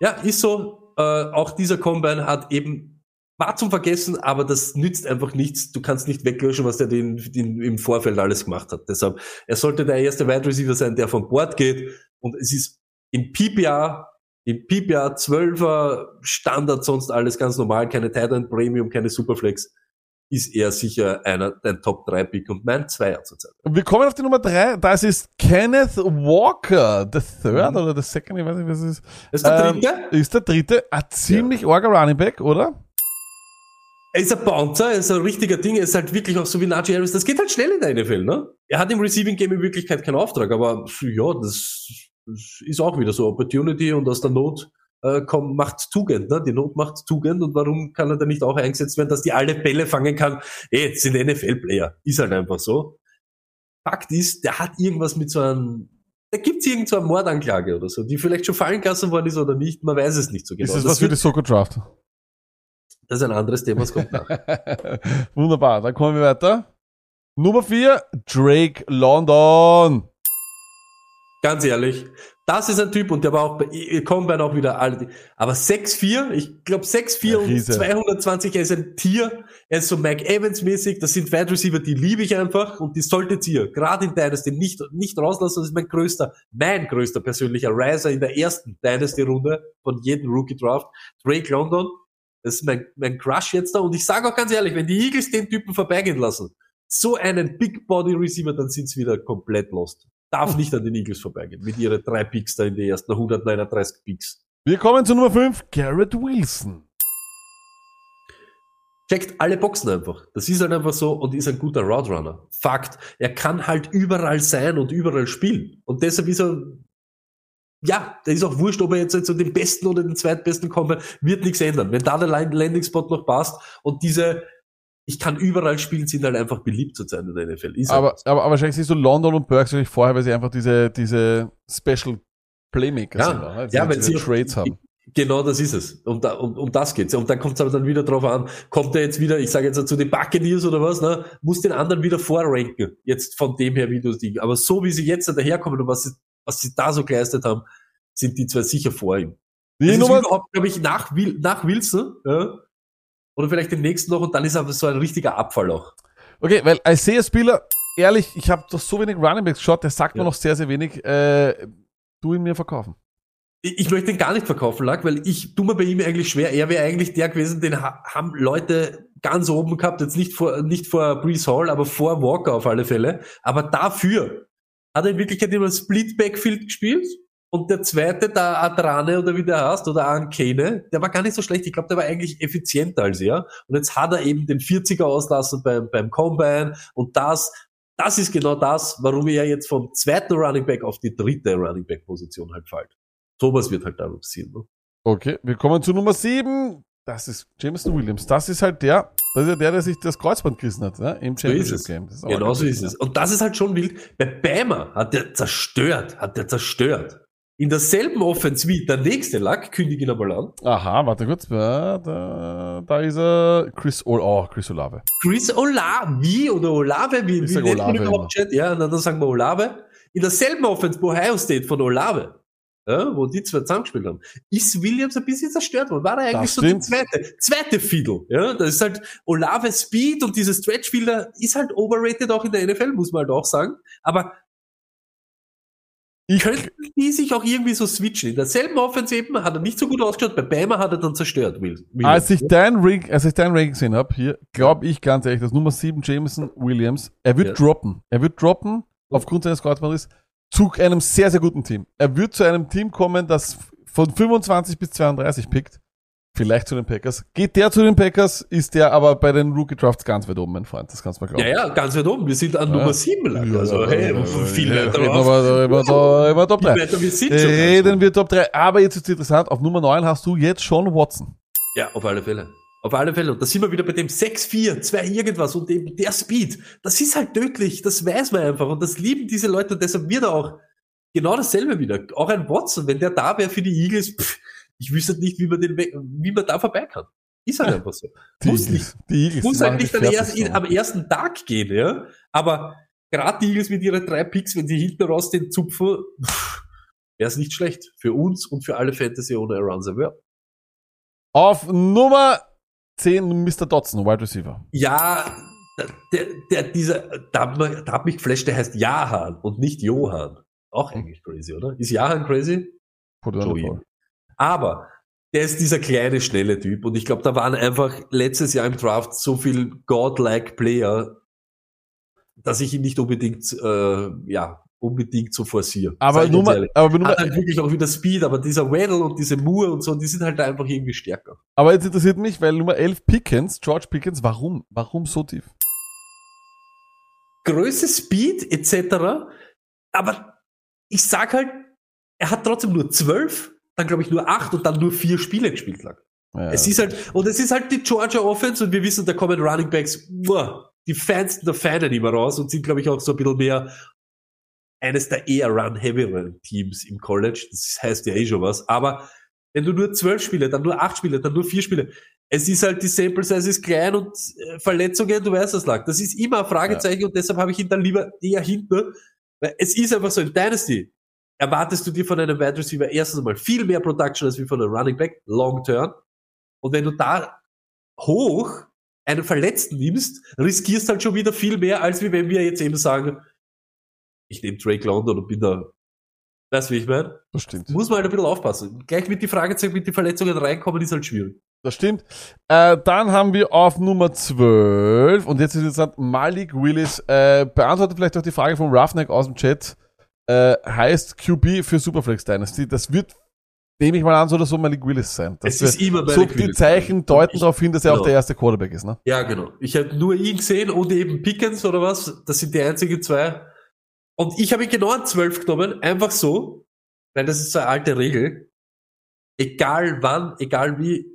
Speaker 1: Ja, ist so. Äh, auch dieser Combine hat eben, war zum Vergessen, aber das nützt einfach nichts. Du kannst nicht weglöschen, was der den, den im Vorfeld alles gemacht hat. Deshalb, er sollte der erste Wide Receiver sein, der von Bord geht. Und es ist im PPR, im PPR 12er Standard, sonst alles ganz normal, keine Titan Premium, keine Superflex, ist er sicher einer, dein Top 3 Pick und mein Zweier zurzeit.
Speaker 2: Wir kommen auf die Nummer drei, das ist Kenneth Walker, the third
Speaker 1: Mhm.
Speaker 2: oder the second, ich weiß nicht, was es ist.
Speaker 1: Ist der
Speaker 2: Ähm,
Speaker 1: dritte.
Speaker 2: Ist der dritte, ein ziemlich orger Running Back, oder?
Speaker 1: Er ist ein Bouncer, er ist ein richtiger Ding, er ist halt wirklich auch so wie Najee Harris. Das geht halt schnell in der NFL, ne? Er hat im Receiving Game in Wirklichkeit keinen Auftrag, aber ja, das ist auch wieder so Opportunity und aus der Not äh, kommt, macht Tugend, ne? Die Not macht Tugend und warum kann er dann nicht auch eingesetzt werden, dass die alle Bälle fangen kann? Ey, jetzt sind NFL-Player. Ist halt einfach so. Fakt ist, der hat irgendwas mit so einem, da gibt's irgend so eine Mordanklage oder so, die vielleicht schon fallen gelassen worden ist oder nicht, man weiß es nicht so genau.
Speaker 2: ist das
Speaker 1: Das
Speaker 2: was für die Soko Draft?
Speaker 1: das ist ein anderes Thema, das kommt nach.
Speaker 2: Wunderbar, dann kommen wir weiter. Nummer vier, Drake London.
Speaker 1: Ganz ehrlich, Das ist ein Typ und der war auch bei Combine auch wieder alle. Aber 6'4, ich glaube 6'4 und
Speaker 2: Riese.
Speaker 1: 220, er ist ein Tier, er ist so Mike Evans mäßig, das sind Wide Receiver, die liebe ich einfach und die solltet ihr, gerade in Dynasty, nicht, nicht rauslassen, das ist mein größter, mein größter persönlicher Riser in der ersten Dynasty-Runde von jedem Rookie-Draft, Drake London, das ist mein, mein Crush jetzt da und ich sage auch ganz ehrlich, wenn die Eagles den Typen vorbeigehen lassen, so einen Big Body Receiver, dann sind sie wieder komplett lost. Darf nicht an den Eagles vorbeigehen, mit ihren drei Picks da in die ersten 139 Picks.
Speaker 2: Wir kommen zu Nummer 5, Garrett Wilson.
Speaker 1: Checkt alle Boxen einfach. Das ist halt einfach so und ist ein guter Route Runner. Fakt. Er kann halt überall sein und überall spielen. Und deshalb ist er, ja, da ist auch wurscht, ob er jetzt zu den Besten oder den Zweitbesten kommt, wird nichts ändern. Wenn da der Landing Spot noch passt und diese, ich kann überall spielen, sind halt einfach beliebt zu sein in der NFL. Ist halt
Speaker 2: Aber,
Speaker 1: so.
Speaker 2: aber, aber wahrscheinlich siehst du London und Burks natürlich vorher, weil sie einfach diese, diese Special Playmaker
Speaker 1: Ja,
Speaker 2: sind. ne?
Speaker 1: ja,
Speaker 2: Die
Speaker 1: weil sie-
Speaker 2: Trades haben.
Speaker 1: Genau, das ist es. Um, da, um, um das geht's. Und dann kommt es aber dann wieder drauf an, kommt er jetzt wieder, ich sage jetzt zu den Buccaneers oder was, ne, muss den anderen wieder vorranken. Jetzt von dem her, wie du die. Aber so wie sie jetzt daherkommen und was sie, was sie da so geleistet haben, sind die zwei sicher vor ihm.
Speaker 2: Die
Speaker 1: Das
Speaker 2: Nummer,
Speaker 1: überhaupt, glaube ich, nach, nach Wilson, ja, oder vielleicht den nächsten noch und dann ist aber so ein richtiger Abfall auch.
Speaker 2: okay, weil Isaiah Spieler, ehrlich, ich habe doch so wenig Running Backs geschaut, der sagt mir
Speaker 1: Ja.
Speaker 2: noch sehr, sehr wenig. Äh, du ihn mir verkaufen.
Speaker 1: Ich, ich möchte ihn gar nicht verkaufen, Lack, weil ich tue mir bei ihm eigentlich schwer. Er wäre eigentlich der gewesen, den ha haben Leute ganz oben gehabt, jetzt nicht vor, nicht vor Brees Hall, aber vor Walker auf alle Fälle. Aber dafür hat er in Wirklichkeit immer Split Backfield gespielt. Und der zweite, der Adrane oder wie der heißt, oder Ankane, der war gar nicht so schlecht. Ich glaube, der war eigentlich effizienter als er. Und jetzt hat er eben den 40er auslassen beim, beim Combine. Und das, das ist genau das, warum er jetzt vom zweiten Running Back auf die dritte Running Back Position halt fällt. Sowas wird halt da passieren. Ne?
Speaker 2: Okay, wir kommen zu Nummer 7. Das ist Jameson Williams. Das ist halt der, das ist ja der, der sich das Kreuzband gerissen hat, ne? im
Speaker 1: So
Speaker 2: Championship
Speaker 1: es.
Speaker 2: Game.
Speaker 1: Genau so ist es. Und das ist halt schon wild. Bei Bama hat der zerstört, hat der zerstört. In derselben Offense wie der nächste Lack, kündige ihn einmal an.
Speaker 2: Aha, warte kurz. Da, da ist er. Chris, oh, oh Chris Olave.
Speaker 1: Chris Olave oder Olave, wie,
Speaker 2: Ich
Speaker 1: wie nennt man
Speaker 2: Olave
Speaker 1: überhaupt Chat? Ja, dann sagen wir Olave. In derselben Offense, wo Ohio State von Olave, ja, wo die zwei zusammengespielt haben, ist Williams ein bisschen zerstört worden. War er eigentlich
Speaker 2: Das
Speaker 1: so die
Speaker 2: stimmt.
Speaker 1: zweite, zweite Fiddle. Ja, das ist halt Olave Speed und dieses Stretchfielder ist halt overrated auch in der NFL, muss man halt auch sagen. Aber
Speaker 2: Ich,
Speaker 1: könnten die sich auch irgendwie so switchen. In derselben Offense eben hat er nicht so gut ausgeschaut, bei Bama hat er dann zerstört. Will, Williams.
Speaker 2: als ich dein Ring, als ich dein Ring gesehen habe, hier, glaube ich ganz ehrlich, dass Nummer 7 Jameson Williams, er wird
Speaker 1: Ja.
Speaker 2: droppen. Er wird droppen, aufgrund seines Kreuzbandes, zu einem sehr, sehr guten Team. Er wird zu einem Team kommen, das von 25 bis 32 pickt. Vielleicht zu den Packers. Geht der zu den Packers, ist der aber bei den Rookie Drafts ganz weit oben, mein Freund. Das kannst du mal glauben.
Speaker 1: ja, ja, ganz weit oben. Wir sind an Nummer 7 lang.
Speaker 2: Ja,
Speaker 1: also,
Speaker 2: ja,
Speaker 1: hey,
Speaker 2: ja,
Speaker 1: viel
Speaker 2: ja,
Speaker 1: weiter rauf.
Speaker 2: reden wir da- reden wir Top
Speaker 1: Viel
Speaker 2: 3.
Speaker 1: weiter, wir sind schon.
Speaker 2: Reden wir Top 3. Aber jetzt ist interessant, auf Nummer 9 hast du jetzt schon Watson.
Speaker 1: Ja, auf alle Fälle. Auf alle Fälle. Und da sind wir wieder bei dem 6-4, 2 irgendwas und eben der Speed. Das ist halt tödlich. Das weiß man einfach. Und das lieben diese Leute. Und deshalb wird er auch genau dasselbe wieder. Auch ein Watson, wenn der da wäre für die Eagles, pff, ich wüsste halt nicht, wie man den, weg- wie man da vorbei kann. Ist halt einfach so.
Speaker 2: Die
Speaker 1: Muss
Speaker 2: Eagles. Die Eagles.
Speaker 1: muss halt nicht erst in, am ersten Tag gehen, ja. Aber gerade die Eagles mit ihren drei Picks, wenn sie hinten raus den zupfen, wäre es nicht schlecht. Für uns und für alle Fantasy ohne Around the World.
Speaker 2: Auf Nummer 10 Mr. Dotson, Wide Receiver.
Speaker 1: Ja, der, der, dieser, da da hat mich geflasht, der heißt Jahan und nicht Johann. Auch eigentlich crazy, oder? Ist Jahan crazy? Joey. Aber der ist dieser kleine, schnelle Typ. Und ich glaube, da waren einfach letztes Jahr im Draft so viel godlike Player, dass ich ihn nicht unbedingt, äh, ja, unbedingt so forciere.
Speaker 2: Aber Nummer,
Speaker 1: ehrlich.
Speaker 2: aber Nummer,
Speaker 1: Hat halt wirklich auch wieder Speed, aber dieser Weddle und diese Moore und so, die sind halt einfach irgendwie stärker.
Speaker 2: aber jetzt interessiert mich, weil Nummer 11 Pickens, George Pickens, warum? Warum so tief?
Speaker 1: Größe, Speed etc. Aber ich sag halt, er hat trotzdem nur zwölf, dann glaube ich nur acht und dann nur vier Spiele gespielt lang.
Speaker 2: Ja.
Speaker 1: Es ist halt, und es ist halt die Georgia Offense und wir wissen, da kommen Running Backs, muah, die Fans der Fanen immer raus und sind, glaube ich, auch so ein bisschen mehr eines der eher run-heavyeren Teams im College. Das heißt ja eh schon was. Aber wenn du nur zwölf Spiele, dann nur acht Spiele, dann nur vier Spiele, es ist halt, die Sample Size ist klein und äh, Verletzungen, du weißt, was lag. Das ist immer ein Fragezeichen und deshalb habe ich ihn dann lieber eher hinten, weil es ist einfach so in Dynasty. Erwartest du dir von einem Wide Receiver erstens einmal viel mehr Production als wie von einem Running Back, long term. Und wenn du da hoch einen Verletzten nimmst, riskierst halt schon wieder viel mehr, als wie wenn wir jetzt eben sagen, ich nehme Drake London und bin da. Weißt du, wie ich meine?
Speaker 2: Das stimmt.
Speaker 1: Muss man halt ein bisschen aufpassen. Gleich mit die Fragezeichen, mit die Verletzungen reinkommen, ist halt schwierig.
Speaker 2: Das stimmt. Äh, dann haben wir auf Nummer 12, und jetzt ist interessant, Malik Willis, äh, beantwortet vielleicht auch die Frage von Roughneck aus dem Chat, äh, heißt QB für Superflex Dynasty. Das wird, nehme ich mal an, so oder so Malik Willis sein. Das
Speaker 1: Es ist immer
Speaker 2: so
Speaker 1: Malik
Speaker 2: die
Speaker 1: Willis.
Speaker 2: Zeichen deuten
Speaker 1: Ich-
Speaker 2: darauf hin, dass er auch
Speaker 1: genau.
Speaker 2: der erste Quarterback ist, ne?
Speaker 1: Ja, genau. Ich habe nur ihn gesehen und eben Pickens oder was. Das sind die einzigen zwei. Und ich habe ihn genau an 12 genommen, einfach so, weil das ist so eine alte Regel. Egal wann, egal wie,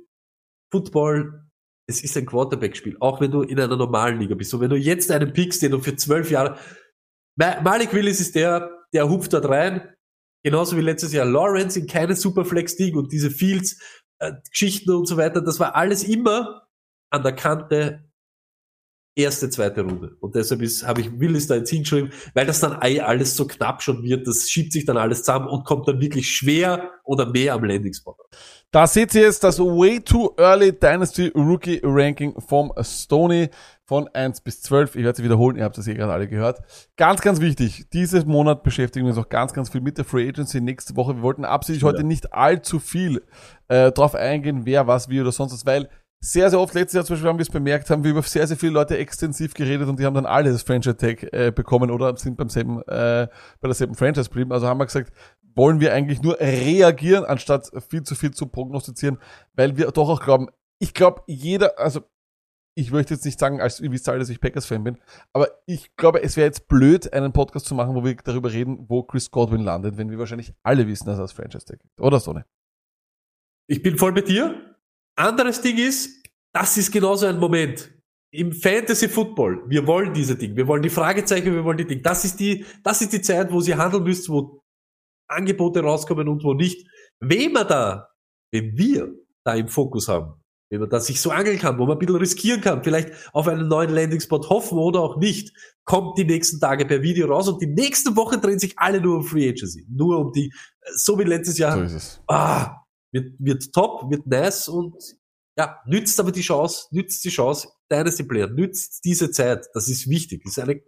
Speaker 1: Football, es ist ein Quarterback-Spiel, auch wenn du in einer normalen Liga bist. Und wenn du jetzt einen pickst, den du für zwölf Jahre, Ma- Malik Willis ist der, der hupft dort rein, genauso wie letztes Jahr Lawrence in keine Superflex-Ding und diese Fields, äh, und so weiter, das war alles immer an der Kante erste, zweite Runde. Und deshalb habe ich Willis da jetzt hingeschrieben, weil das dann eh alles so knapp schon wird, das schiebt sich dann alles zusammen und kommt dann wirklich schwer oder mehr am Landing-Spot.
Speaker 2: Da seht ihr jetzt das Way Too Early Dynasty Rookie Ranking vom Stony von 1 bis 12. Ich werde es wiederholen, ihr habt das eh gerade alle gehört. Ganz, ganz wichtig, dieses Monat beschäftigen wir uns auch ganz, ganz viel mit der Free Agency nächste Woche. Wir wollten absichtlich heute nicht allzu viel äh, drauf eingehen, wer was, wie oder sonst was, weil sehr, sehr oft, letztes Jahr zum Beispiel haben wir es bemerkt, haben wir über sehr, sehr viele Leute extensiv geredet und die haben dann alle das Franchise Tag äh, bekommen oder sind beim selben, äh, bei derselben Franchise geblieben. Also haben wir gesagt, wollen wir eigentlich nur reagieren, anstatt viel zu viel zu prognostizieren, weil wir doch auch glauben, ich glaube, jeder, also ich möchte jetzt nicht sagen, als ihr wisst dass ich Packers-Fan bin, aber ich glaube, es wäre jetzt blöd, einen Podcast zu machen, wo wir darüber reden, wo Chris Godwin landet, wenn wir wahrscheinlich alle wissen, dass er das Franchise-Tag kriegt. Oder so, ne?
Speaker 1: Ich bin voll bei dir. Anderes Ding ist, das ist genauso ein Moment. Im Fantasy Football, wir wollen diese Dinge, wir wollen die Fragezeichen, wir wollen die Dinge. Das ist die, das ist die Zeit, wo sie handeln müsst, wo Angebote rauskommen und wo nicht. Wem da, wenn wir da im Fokus haben, wenn man da sich so angeln kann, wo man ein bisschen riskieren kann, vielleicht auf einen neuen Landing-Spot hoffen oder auch nicht, kommt die nächsten Tage per Video raus und die nächste Woche drehen sich alle nur um Free Agency. Nur um die, so wie letztes Jahr,
Speaker 2: So ist es.
Speaker 1: ah, wird, wird top, wird nice und ja, nützt aber die Chance, nützt die Chance, Dynasty Player, nützt diese Zeit. Das ist wichtig. Das ist eine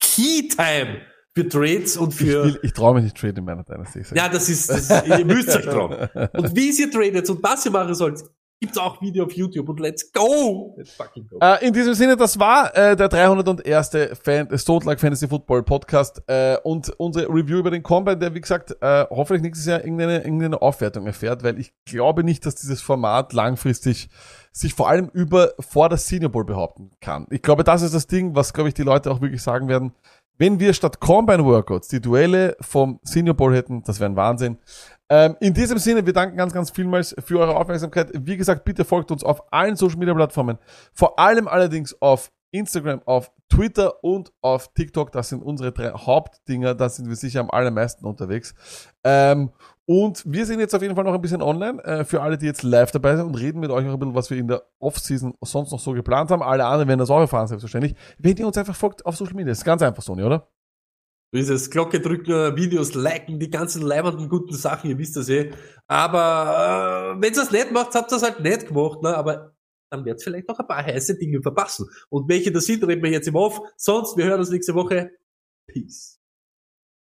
Speaker 1: Key Time für Trades und
Speaker 2: Ich,
Speaker 1: für.
Speaker 2: will- ich traue mich nicht trade in meiner Dynasty. ich
Speaker 1: ja, das ist, das, ihr müsst euch trauen. Und wie ihr tradet und was ihr machen sollt, gibt's auch Video auf YouTube und let's go! Let's fucking go.
Speaker 2: Äh, in diesem Sinne, das war äh, der 301. Fan Stone Like Fantasy Football Podcast äh, und unsere Review über den Combine, der wie gesagt äh, hoffentlich nächstes Jahr irgendeine, irgendeine Aufwertung erfährt, weil ich glaube nicht, dass dieses Format langfristig sich vor allem über vor der Senior Bowl behaupten kann. Ich glaube, das ist das Ding, was glaube ich die Leute auch wirklich sagen werden. Wenn wir statt Combine Workouts die Duelle vom Senior Bowl hätten, das wäre ein Wahnsinn. Ähm, in diesem Sinne, wir danken ganz, ganz vielmals für eure Aufmerksamkeit. Wie gesagt, bitte folgt uns auf allen Social Media Plattformen. Vor allem allerdings auf Instagram, auf Twitter und auf TikTok. Das sind unsere drei Hauptdinger. Da sind wir sicher am allermeisten unterwegs. Ähm, und wir sind jetzt auf jeden Fall noch ein bisschen online äh, für alle, die jetzt live dabei sind und reden mit euch noch ein bisschen, was wir in der Off-Season sonst noch so geplant haben. Alle anderen werden das auch erfahren, selbstverständlich. Wenn ihr uns einfach folgt auf Social Media. Ist ganz einfach, Sony, oder?
Speaker 1: Dieses Glocke drücken, Videos liken, die ganzen leibenden guten Sachen, ihr wisst das eh. Aber äh, wenn ihr das nicht macht, habt ihr das halt nicht gemacht, ne? Aber dann werdet vielleicht noch ein paar heiße Dinge verpassen. Und welche das sind, reden wir jetzt im Off. Sonst, wir hören uns nächste Woche. Peace.